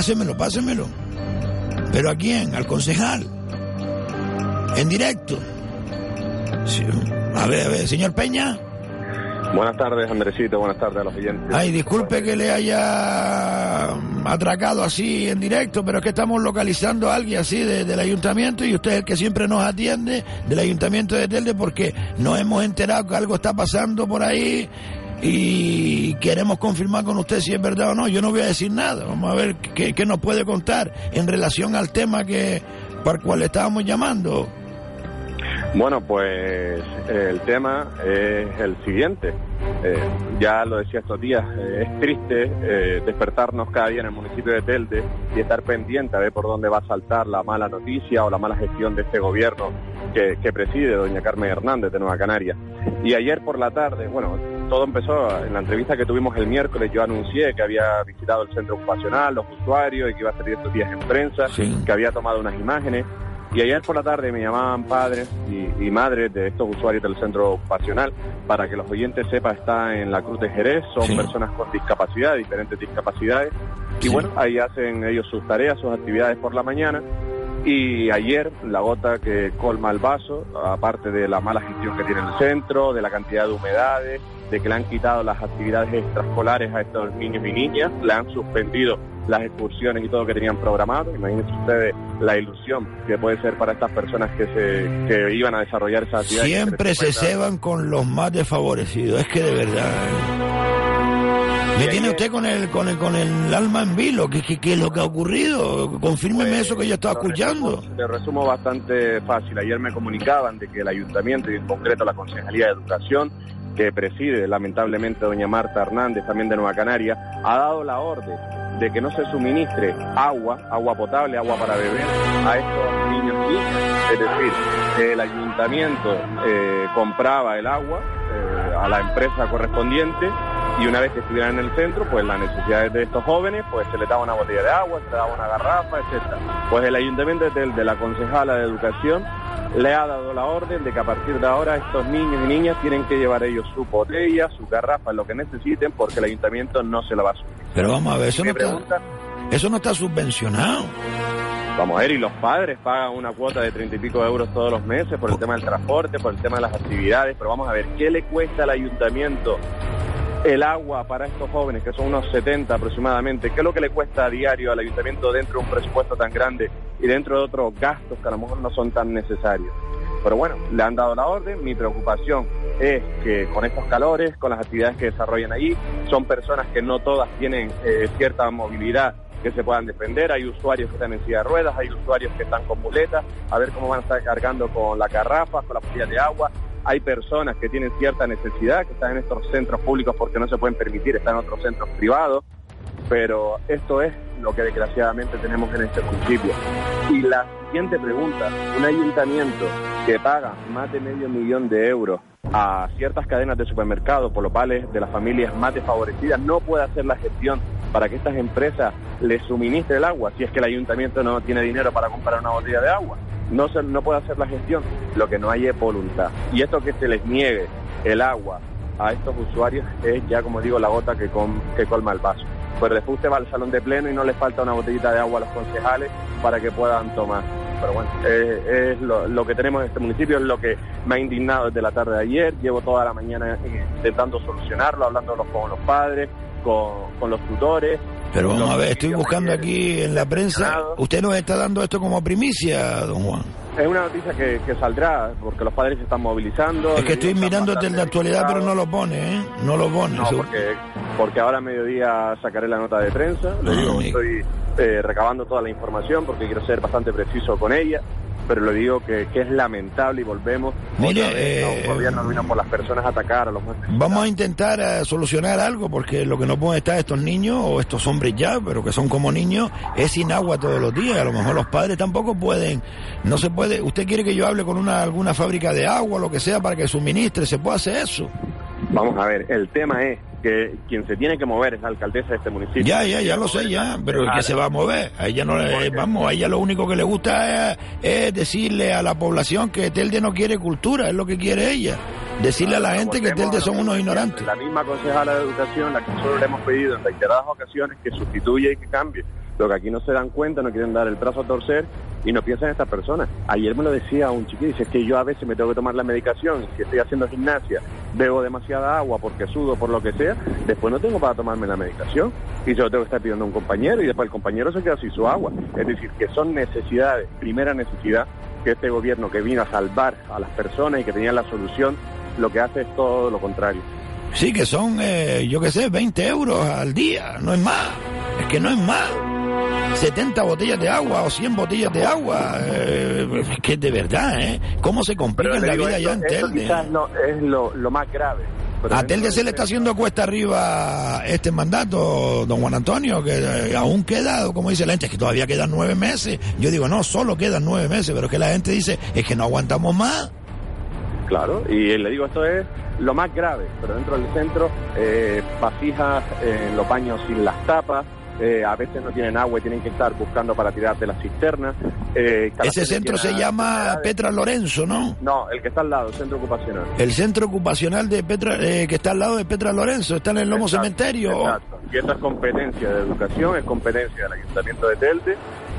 Pásemelo, pásemelo. ¿Pero a quién? Al concejal. En directo. A ver, a ver, señor Peña. Buenas tardes, Andresito. Buenas tardes a los oyentes. Ay, disculpe que le haya atracado así en directo, pero es que estamos localizando a alguien así del ayuntamiento y usted es el que siempre nos atiende del ayuntamiento de Telde porque nos hemos enterado que algo está pasando por ahí y queremos confirmar con usted si es verdad o no. Yo no voy a decir nada. Vamos a ver qué, nos puede contar en relación al tema que por el cual estábamos llamando. Bueno, pues el tema es el siguiente. Eh, ya lo decía estos días, eh, es triste eh, despertarnos cada día en el municipio de Telde y estar pendiente a ver por dónde va a saltar la mala noticia o la mala gestión de este gobierno que preside doña Carmen Hernández de Nueva Canaria. Y ayer por la tarde, bueno, todo empezó en la entrevista que tuvimos el miércoles. Yo anuncié que había visitado el centro ocupacional, los usuarios y que iba a salir estos días en prensa, que había tomado unas imágenes. Y ayer por la tarde me llamaban padres y, madres de estos usuarios del centro ocupacional para que los oyentes sepan, está en la Cruz de Jerez, son personas con discapacidad, diferentes discapacidades. Y bueno, ahí hacen ellos sus tareas, sus actividades por la mañana. Y ayer la gota que colma el vaso, aparte de la mala gestión que tiene el centro, de la cantidad de humedades, de que le han quitado las actividades extraescolares a estos niños y niñas, le han suspendido las excursiones y todo que tenían programado. Imagínense ustedes la ilusión que puede ser para estas personas que se que iban a desarrollar esa actividad. Siempre se ceban con los más desfavorecidos, es que de verdad. ¿eh? Me tiene usted con el, con el, con el alma en vilo. ¿Qué, qué, es lo que ha ocurrido? Confírmeme pues, eso que yo estaba escuchando. te resumo bastante fácil. Ayer me comunicaban de que el ayuntamiento y en concreto la Concejalía de Educación que preside lamentablemente doña Marta Hernández, también de Nueva Canaria, ha dado la orden de que no se suministre agua, agua potable, agua para beber a estos niños. Es decir, el ayuntamiento eh, compraba el agua eh, a la empresa correspondiente y una vez que estuvieran en el centro, pues las necesidades de estos jóvenes, pues se les daba una botella de agua, se les daba una garrafa, etcétera. Pues el ayuntamiento de, de la concejala de educación le ha dado la orden de que a partir de ahora estos niños y niñas tienen que llevar ellos su botella, su garrafa, lo que necesiten, porque el ayuntamiento no se la va a subir. Pero vamos a ver, eso, no está, eso no está subvencionado. Vamos a ver, y los padres pagan una cuota de treinta y pico euros todos los meses por el tema del transporte, por el tema de las actividades, pero vamos a ver, ¿qué le cuesta al ayuntamiento el agua para estos jóvenes, que son unos 70 aproximadamente, ¿qué es lo que le cuesta a diario al ayuntamiento dentro de un presupuesto tan grande y dentro de otros gastos que a lo mejor no son tan necesarios? Pero bueno, le han dado la orden, mi preocupación es que con estos calores, con las actividades que desarrollan allí, son personas que no todas tienen eh, cierta movilidad que se puedan defender, hay usuarios que están en silla de ruedas, hay usuarios que están con muletas, a ver cómo van a estar cargando con la garrafa, con la botella de agua, hay personas que tienen cierta necesidad, que están en estos centros públicos porque no se pueden permitir, están en otros centros privados, pero esto es lo que desgraciadamente tenemos en este municipio. Y la siguiente pregunta, un ayuntamiento que paga más de medio millón de euros a ciertas cadenas de supermercados por los vales de las familias más desfavorecidas no puede hacer la gestión para que estas empresas les suministren el agua si es que el ayuntamiento no tiene dinero para comprar una botella de agua no, se, no puede hacer la gestión, lo que no hay es voluntad. Y esto que se les niegue el agua a estos usuarios es ya, como digo, la gota que, que colma el vaso. Pues después usted va al salón de pleno y no le falta una botellita de agua a los concejales para que puedan tomar. Pero bueno, es lo, que tenemos en este municipio, es lo que me ha indignado desde la tarde de ayer. Llevo toda la mañana intentando solucionarlo, hablando con los padres, con, con los tutores, pero vamos a ver, estoy buscando aquí en la prensa. Usted nos está dando esto como primicia, don Juan. Es una noticia que, saldrá porque los padres se están movilizando. Es que estoy mirando desde la actualidad, pero no lo pone, ¿eh? No lo pone. No, porque, porque ahora a mediodía sacaré la nota de prensa. Le digo, ah, estoy eh, recabando toda la información porque quiero ser bastante preciso con ella pero lo digo que, que es lamentable y volvemos. Mire, eh, gobierno vino por las personas a atacar a los Vamos a intentar eh, solucionar algo, porque lo que no pueden estar estos niños, o estos hombres ya, pero que son como niños, es sin agua todos los días. A lo mejor los padres tampoco pueden. No se puede. ¿Usted quiere que yo hable con una alguna fábrica de agua, lo que sea, para que suministre? ¿Se puede hacer eso? Vamos a ver, el tema es que quien se tiene que mover es la alcaldesa de este municipio. Ya, ya, ya lo sé, ya, pero el que se va a mover, a ella no le, vamos, a ella lo único que le gusta es, decirle a la población que Telde no quiere cultura, es lo que quiere ella. Decirle a la gente que Telde son unos ignorantes. La misma concejala de educación, la que nosotros le hemos pedido en reiteradas ocasiones que sustituya y que cambie Lo que aquí no se dan cuenta, no quieren dar el brazo a torcer y no piensan en estas personas. Ayer me lo decía un chiquillo, dice es que yo a veces me tengo que tomar la medicación, si estoy haciendo gimnasia, bebo demasiada agua porque sudo, por lo que sea, después no tengo para tomarme la medicación y yo tengo que estar pidiendo a un compañero y después el compañero se queda sin su agua. Es decir, que son necesidades, primera necesidad que este gobierno que vino a salvar a las personas y que tenía la solución, lo que hace es todo lo contrario. Sí, que son, eh, yo qué sé, 20 euros al día, no es más. Es que no es más. 70 botellas de agua o 100 botellas de agua. Eh, es que de verdad, ¿eh? ¿Cómo se complica la vida ya en Telde? no, es lo, lo más grave. A Telde se le está haciendo cuesta arriba este mandato, don Juan Antonio, que eh, aún queda, como dice la gente, es que todavía quedan nueve meses. Yo digo, no, solo quedan nueve meses, pero que la gente dice, es que no aguantamos más. Claro, y le digo, esto es lo más grave, pero dentro del centro, eh, vasijas en los baños sin las tapas, eh, a veces no tienen agua y tienen que estar buscando para tirar de las cisternas. Eh, Ese centro se llama Petra Lorenzo, ¿no? No, el que está al lado, el centro ocupacional. El centro ocupacional de Petra, eh, que está al lado de Petra Lorenzo, está en el Lomo Cementerio. Exacto, y esa es competencia de educación, es competencia del Ayuntamiento de Telde,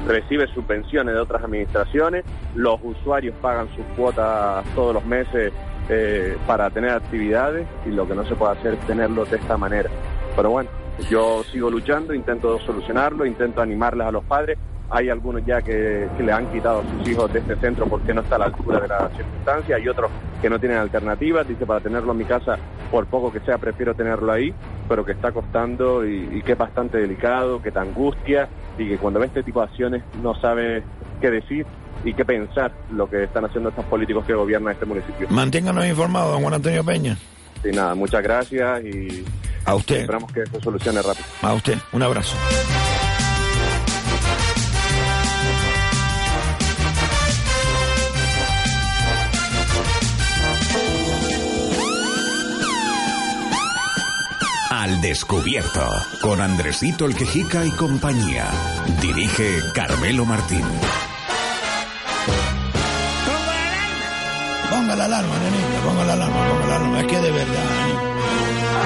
recibe subvenciones de otras administraciones, los usuarios pagan sus cuotas todos los meses eh, para tener actividades y lo que no se puede hacer es tenerlo de esta manera. Pero bueno, yo sigo luchando, intento solucionarlo, intento animarles a los padres. Hay algunos ya que, le han quitado a sus hijos de este centro porque no está a la altura de las circunstancias. Hay otros que no tienen alternativas. Dice, para tenerlo en mi casa, por poco que sea, prefiero tenerlo ahí, pero que está costando y, que es bastante delicado, que te angustia y que cuando ve este tipo de acciones no sabe qué decir y qué pensar lo que están haciendo estos políticos que gobiernan este municipio. Manténganos informados, don Juan Antonio Peña. Sí, nada, muchas gracias y a usted. Esperamos que se solucione rápido. A usted, un abrazo. Al descubierto, con Andresito el Quejica y compañía. Dirige Carmelo Martín. Ponga la alarma, nenita, ponga la alarma, ponga la alarma. Es que de verdad,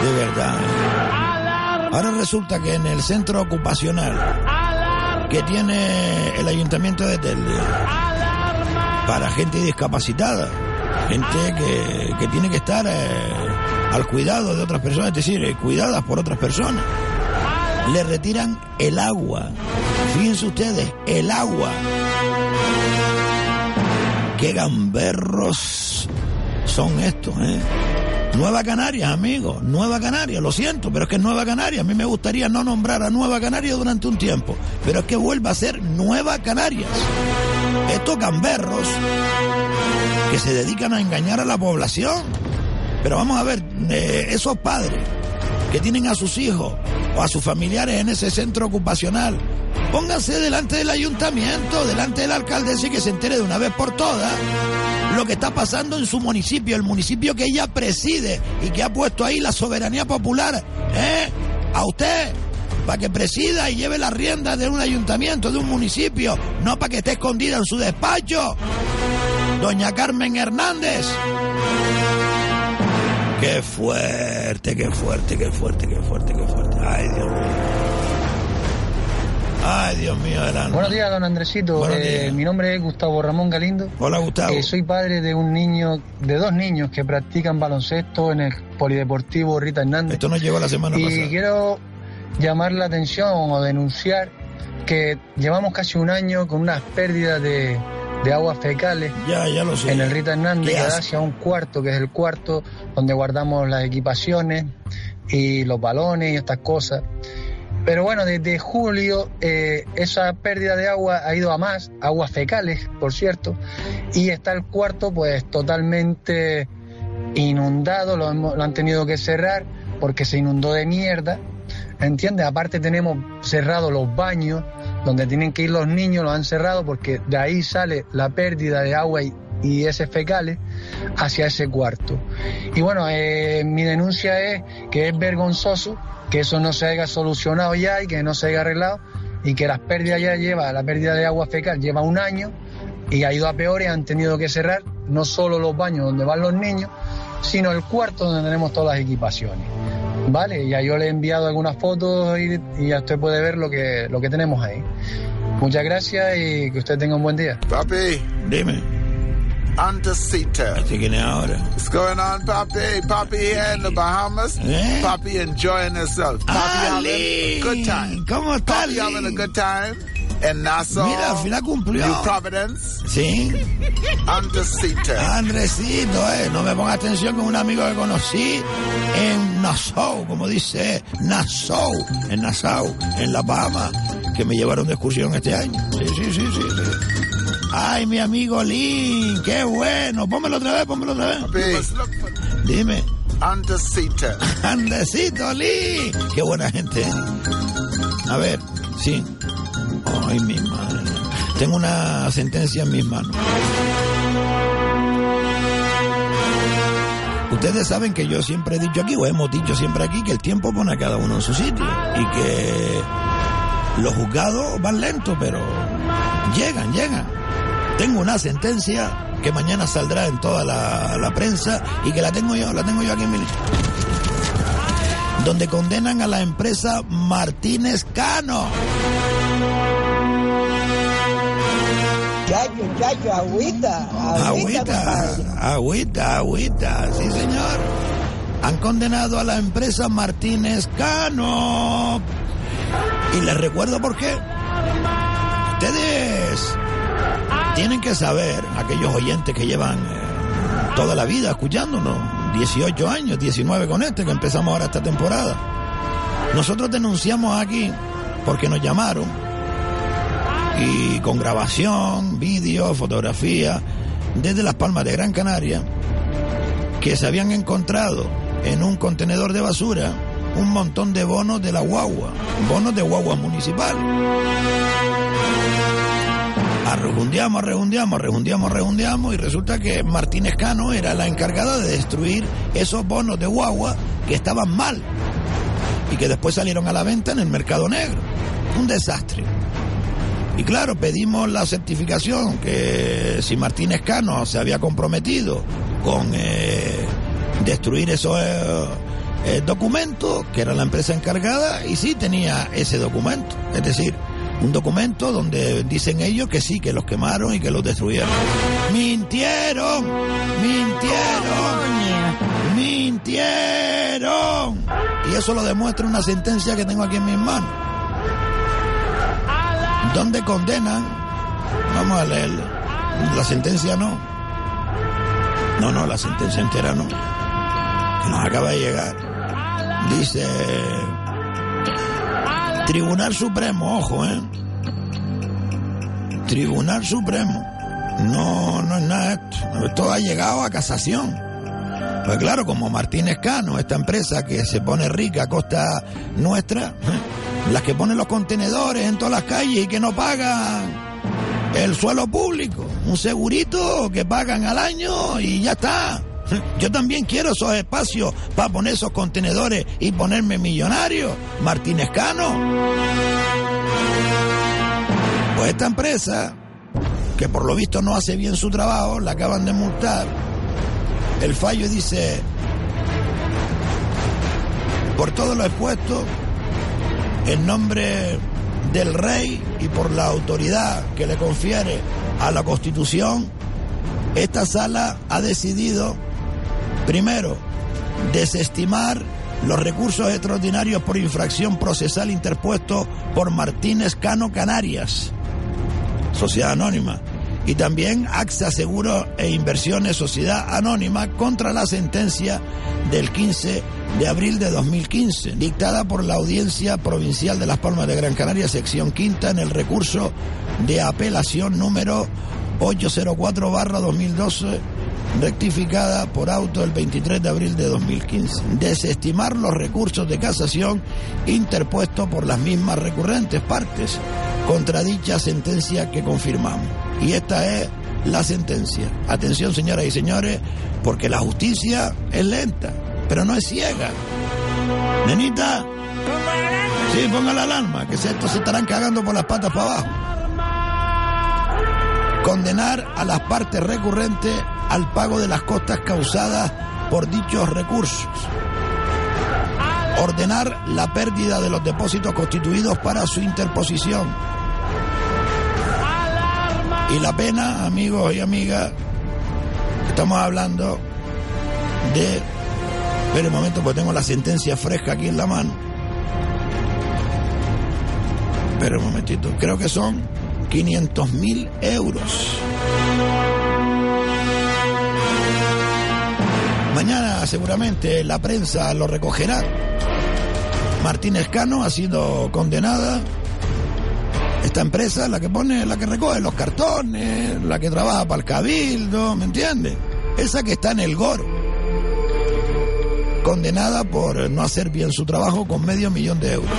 de verdad. Ahora resulta que en el centro ocupacional que tiene el ayuntamiento de Telde para gente discapacitada, gente que, tiene que estar eh, al cuidado de otras personas, es decir, cuidadas por otras personas, le retiran el agua. Fíjense ustedes, el agua. Qué gamberros son estos, ¿eh? Nueva Canarias, amigo, Nueva Canarias, lo siento, pero es que Nueva Canarias, a mí me gustaría no nombrar a Nueva Canarias durante un tiempo, pero es que vuelva a ser Nueva Canarias. Estos gamberros que se dedican a engañar a la población. Pero vamos a ver, eh, esos padres que tienen a sus hijos o a sus familiares en ese centro ocupacional, pónganse delante del ayuntamiento, delante del alcalde y que se entere de una vez por todas lo que está pasando en su municipio, el municipio que ella preside y que ha puesto ahí la soberanía popular, ¿eh? A usted, para que presida y lleve las riendas de un ayuntamiento, de un municipio, no para que esté escondida en su despacho. Doña Carmen Hernández. Qué fuerte, qué fuerte, qué fuerte, qué fuerte, qué fuerte. Ay, Dios mío. Ay, Dios mío, adelante. Buenos días, don Andresito. Eh, mi nombre es Gustavo Ramón Galindo. Hola, Gustavo. Eh, soy padre de un niño, de dos niños que practican baloncesto en el Polideportivo Rita Hernández. Esto nos llegó la semana pasada. Y quiero llamar la atención o denunciar que llevamos casi un año con unas pérdidas de, aguas fecales ya, ya lo sé. en el Rita Hernández que da hacia un cuarto, que es el cuarto donde guardamos las equipaciones y los balones y estas cosas. Pero bueno, desde julio eh, esa pérdida de agua ha ido a más, aguas fecales, por cierto, y está el cuarto pues totalmente inundado, lo, lo han tenido que cerrar porque se inundó de mierda, ¿entiendes? Aparte tenemos cerrado los baños donde tienen que ir los niños, los han cerrado porque de ahí sale la pérdida de agua y, y ese fecales hacia ese cuarto. Y bueno, eh, mi denuncia es que es vergonzoso que eso no se haya solucionado ya y que no se haya arreglado y que las pérdidas ya lleva, la pérdida de agua fecal lleva un año y ha ido a peores, han tenido que cerrar no solo los baños donde van los niños, sino el cuarto donde tenemos todas las equipaciones. Vale, ya yo le he enviado algunas fotos y, y ya usted puede ver lo que, lo que tenemos ahí. Muchas gracias y que usted tenga un buen día. Papi. Dime. Underseater. ¿Este quién es ahora? What's going on, Papi? Papi here in the Bahamas. ¿Eh? Papi enjoying himself. Papi having a good time. ¿Cómo está, Papi having a good time en Nassau. Mira, al final cumplió. New Providence. Sí. Andresito. Andresito, eh. No me ponga atención con un amigo que conocí en Nassau, como dice Nassau, en Nassau, en La Bahama, que me llevaron de excursión este año. Sí, sí, sí, sí. sí. Ay, mi amigo Lin, qué bueno. Pónmelo otra vez, pónmelo otra vez. Dime. Andresito. Andresito, Lin. Qué buena gente. ¿eh? A ver, sí. Tengo una sentencia en mis manos. Ustedes saben que yo siempre he dicho aquí, o hemos dicho siempre aquí, que el tiempo pone a cada uno en su sitio. Y que los juzgados van lentos, pero llegan, llegan. Tengo una sentencia que mañana saldrá en toda la, la prensa y que la tengo yo, la tengo yo aquí en mi lista. Donde condenan a la empresa Martínez Cano. Chacho, chacho, agüita, agüita, Agüita, agüita, agüita, sí señor. Han condenado a la empresa Martínez Cano. Y les recuerdo por qué. Ustedes tienen que saber, aquellos oyentes que llevan eh, toda la vida escuchándonos, 18 años, 19 con este, que empezamos ahora esta temporada. Nosotros denunciamos aquí porque nos llamaron y con grabación, vídeo, fotografía, desde Las Palmas de Gran Canaria, que se habían encontrado en un contenedor de basura un montón de bonos de la guagua, bonos de guagua municipal. Arrejundiamos, arrejundiamos, arrejundiamos, arrejundiamos y resulta que Martínez Cano era la encargada de destruir esos bonos de guagua que estaban mal y que después salieron a la venta en el mercado negro. Un desastre. Y claro, pedimos la certificación que si Martínez Cano se había comprometido con eh, destruir esos eh, eh, documentos, que era la empresa encargada, y sí tenía ese documento. Es decir, un documento donde dicen ellos que sí, que los quemaron y que los destruyeron. ¡Mintieron! ¡Mintieron! ¡Mintieron! Y eso lo demuestra una sentencia que tengo aquí en mis manos. Donde condenan, vamos a leerlo, la sentencia no. No, no, la sentencia entera no. Que nos acaba de llegar. Dice, Tribunal Supremo, ojo, ¿eh? Tribunal Supremo. No, no es nada esto. Esto ha llegado a casación. Pues claro, como Martínez Cano, esta empresa que se pone rica a costa nuestra, las que ponen los contenedores en todas las calles y que no pagan el suelo público, un segurito que pagan al año y ya está. Yo también quiero esos espacios para poner esos contenedores y ponerme millonario, Martínez Cano. Pues esta empresa, que por lo visto no hace bien su trabajo, la acaban de multar. El fallo dice, por todo lo expuesto, en nombre del rey y por la autoridad que le confiere a la Constitución, esta sala ha decidido, primero, desestimar los recursos extraordinarios por infracción procesal interpuestos por Martínez Cano Canarias, Sociedad Anónima, y también AXA Seguro e Inversiones Sociedad Anónima contra la sentencia del 15 de abril de 2015, dictada por la Audiencia Provincial de Las Palmas de Gran Canaria, sección quinta, en el recurso de apelación número 804-2012, rectificada por auto el 23 de abril de 2015. Desestimar los recursos de casación interpuestos por las mismas recurrentes partes contra dicha sentencia que confirmamos. Y esta es la sentencia. Atención, señoras y señores, porque la justicia es lenta, pero no es ciega. Nenita. Sí, ponga la alarma, que estos se estarán cagando por las patas para abajo. Condenar a las partes recurrentes al pago de las costas causadas por dichos recursos. ordenar la pérdida de los depósitos constituidos para su interposición. Y la pena, amigos y amigas, estamos hablando de... Espera un momento, porque tengo la sentencia fresca aquí en la mano. Espera un momentito, creo que son 500 mil euros. Mañana seguramente la prensa lo recogerá. Martínez Cano ha sido condenada. Esta empresa, la que pone, la que recoge los cartones, la que trabaja para el cabildo, ¿me entiendes? Esa que está en el GOR. Condenada por no hacer bien su trabajo con medio millón de euros.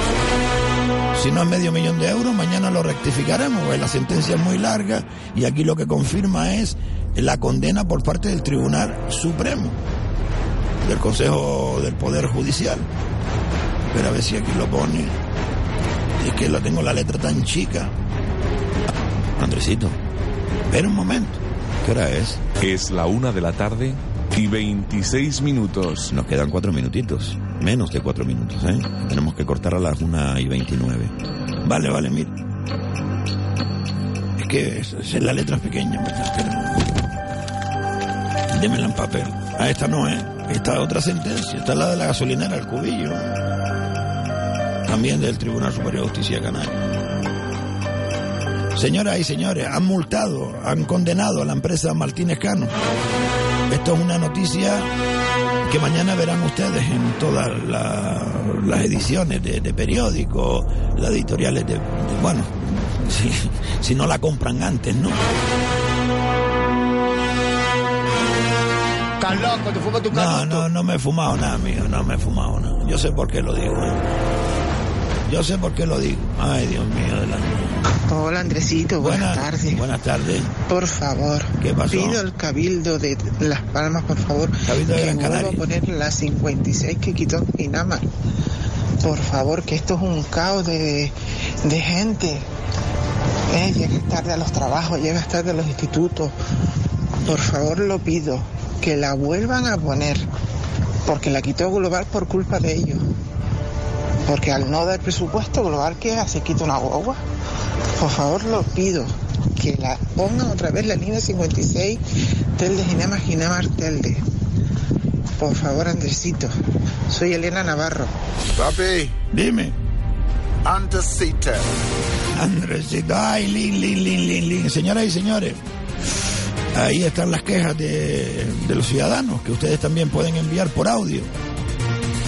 Si no es medio millón de euros, mañana lo rectificaremos, la sentencia es muy larga y aquí lo que confirma es la condena por parte del Tribunal Supremo, del Consejo del Poder Judicial. Pero a ver si aquí lo pone. Es que lo tengo la letra tan chica. Andresito, espera un momento. ¿Qué hora es? Es la una de la tarde y 26 minutos. Nos quedan cuatro minutitos. Menos de cuatro minutos, ¿eh? Tenemos que cortar a las una y 29. Vale, vale, mira. Es que es, es la letra pequeña, ¿verdad? Démela en papel. Ah, esta no es. Esta es otra sentencia. Esta es la de la gasolinera, el cubillo. También del Tribunal Superior de Justicia Canaria. Señoras y señores, han multado, han condenado a la empresa Martínez Cano. Esto es una noticia que mañana verán ustedes en todas la, las ediciones de, periódicos, las editoriales de, bueno, si no la compran antes, ¿no? Estás loco, te fumas tu No, canuto. no, no me he fumado nada, amigo, no me he fumado nada. Yo sé por qué lo digo. ¿eh? Yo sé por qué lo digo. Ay, Dios mío, de la Hola Andresito, buenas, tardes. Buenas tardes. Por favor, ¿Qué pasó? pido al Cabildo de Las Palmas, por favor, Cabildo de que Gran vuelva a poner la 56 que quitó Pinamar. Por favor, que esto es un caos de, de gente. Eh, llegas tarde a los trabajos, llegas tarde a los institutos. Por favor, lo pido, que la vuelvan a poner, porque la quitó Global por culpa de ellos. Porque al no dar presupuesto global, ¿qué hace? ¿Quita una guagua? Por favor, lo pido. Que la pongan otra vez la línea 56 Telde Ginema Ginema Telde. Por favor, Andresito. Soy Elena Navarro. Papi. Dime. Andresito. Andresito, ay, lin, lin, lin, lin, lin. Señoras y señores, ahí están las quejas de, los ciudadanos que ustedes también pueden enviar por audio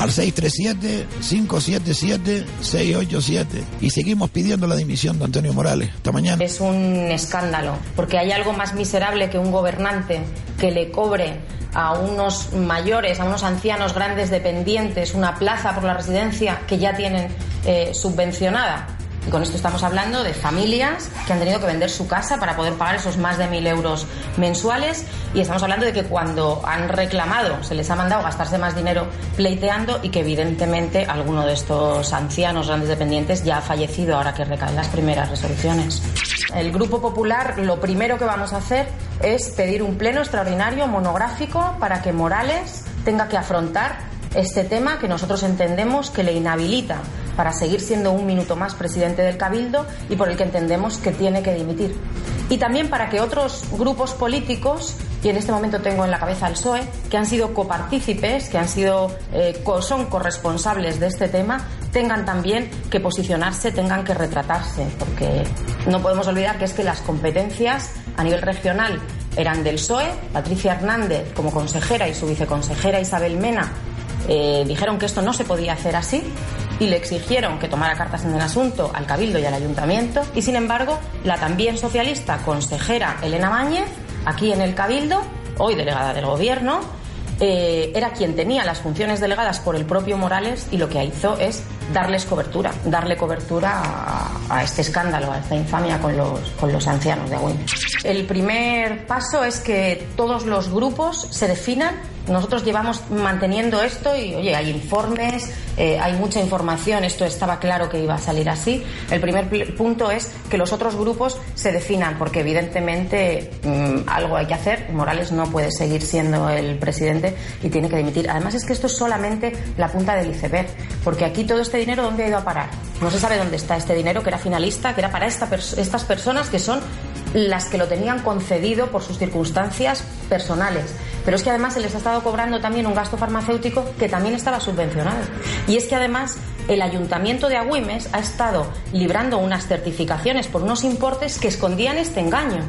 al 637-577-687 y seguimos pidiendo la dimisión de Antonio Morales. Hasta mañana. Es un escándalo, porque hay algo más miserable que un gobernante que le cobre a unos mayores, a unos ancianos grandes dependientes, una plaza por la residencia que ya tienen eh, subvencionada. Y con esto estamos hablando de familias que han tenido que vender su casa para poder pagar esos más de mil euros mensuales. Y estamos hablando de que cuando han reclamado se les ha mandado gastarse más dinero pleiteando y que evidentemente alguno de estos ancianos grandes dependientes ya ha fallecido ahora que recaen las primeras resoluciones. El Grupo Popular lo primero que vamos a hacer es pedir un pleno extraordinario monográfico para que Morales tenga que afrontar este tema que nosotros entendemos que le inhabilita para seguir siendo un minuto más presidente del Cabildo y por el que entendemos que tiene que dimitir. Y también para que otros grupos políticos, y en este momento tengo en la cabeza al PSOE, que han sido copartícipes, que han sido, eh, son corresponsables de este tema, tengan también que posicionarse, tengan que retratarse, porque no podemos olvidar que es que las competencias a nivel regional eran del PSOE, Patricia Hernández como consejera y su viceconsejera Isabel Mena eh, dijeron que esto no se podía hacer así y le exigieron que tomara cartas en el asunto al Cabildo y al Ayuntamiento y sin embargo la también socialista consejera Elena Mañez aquí en el Cabildo, hoy delegada del Gobierno, eh, era quien tenía las funciones delegadas por el propio Morales y lo que hizo es darles cobertura, darle cobertura a, a este escándalo, a esta infamia con los, con los ancianos de Agüimes. El primer paso es que todos los grupos se definan nosotros llevamos manteniendo esto y, oye, hay informes, eh, hay mucha información, esto estaba claro que iba a salir así. El primer punto es que los otros grupos se definan, porque evidentemente mm, algo hay que hacer. Morales no puede seguir siendo el presidente y tiene que dimitir. Además es que esto es solamente la punta del iceberg, porque aquí todo este dinero, ¿dónde ha ido a parar? No se sabe dónde está este dinero que era finalista, que era para esta estas personas que son las que lo tenían concedido por sus circunstancias personales. Pero es que además se les ha estado cobrando también un gasto farmacéutico que también estaba subvencionado. Y es que además el ayuntamiento de Agüimes ha estado librando unas certificaciones por unos importes que escondían este engaño.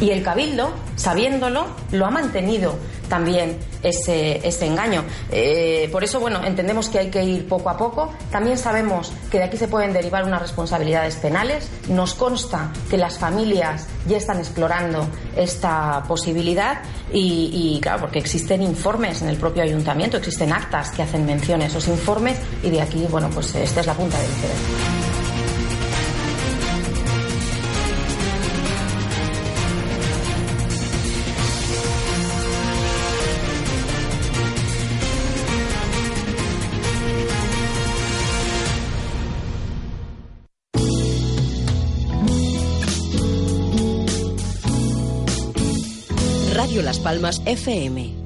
Y el Cabildo, sabiéndolo, lo ha mantenido también ese, ese engaño. Eh, por eso, bueno, entendemos que hay que ir poco a poco. También sabemos que de aquí se pueden derivar unas responsabilidades penales. Nos consta que las familias ya están explorando esta posibilidad y, claro, porque existen informes en el propio ayuntamiento, existen actas que hacen mención a esos informes y de aquí, bueno, pues esta es la punta del iceberg. Palmas FM.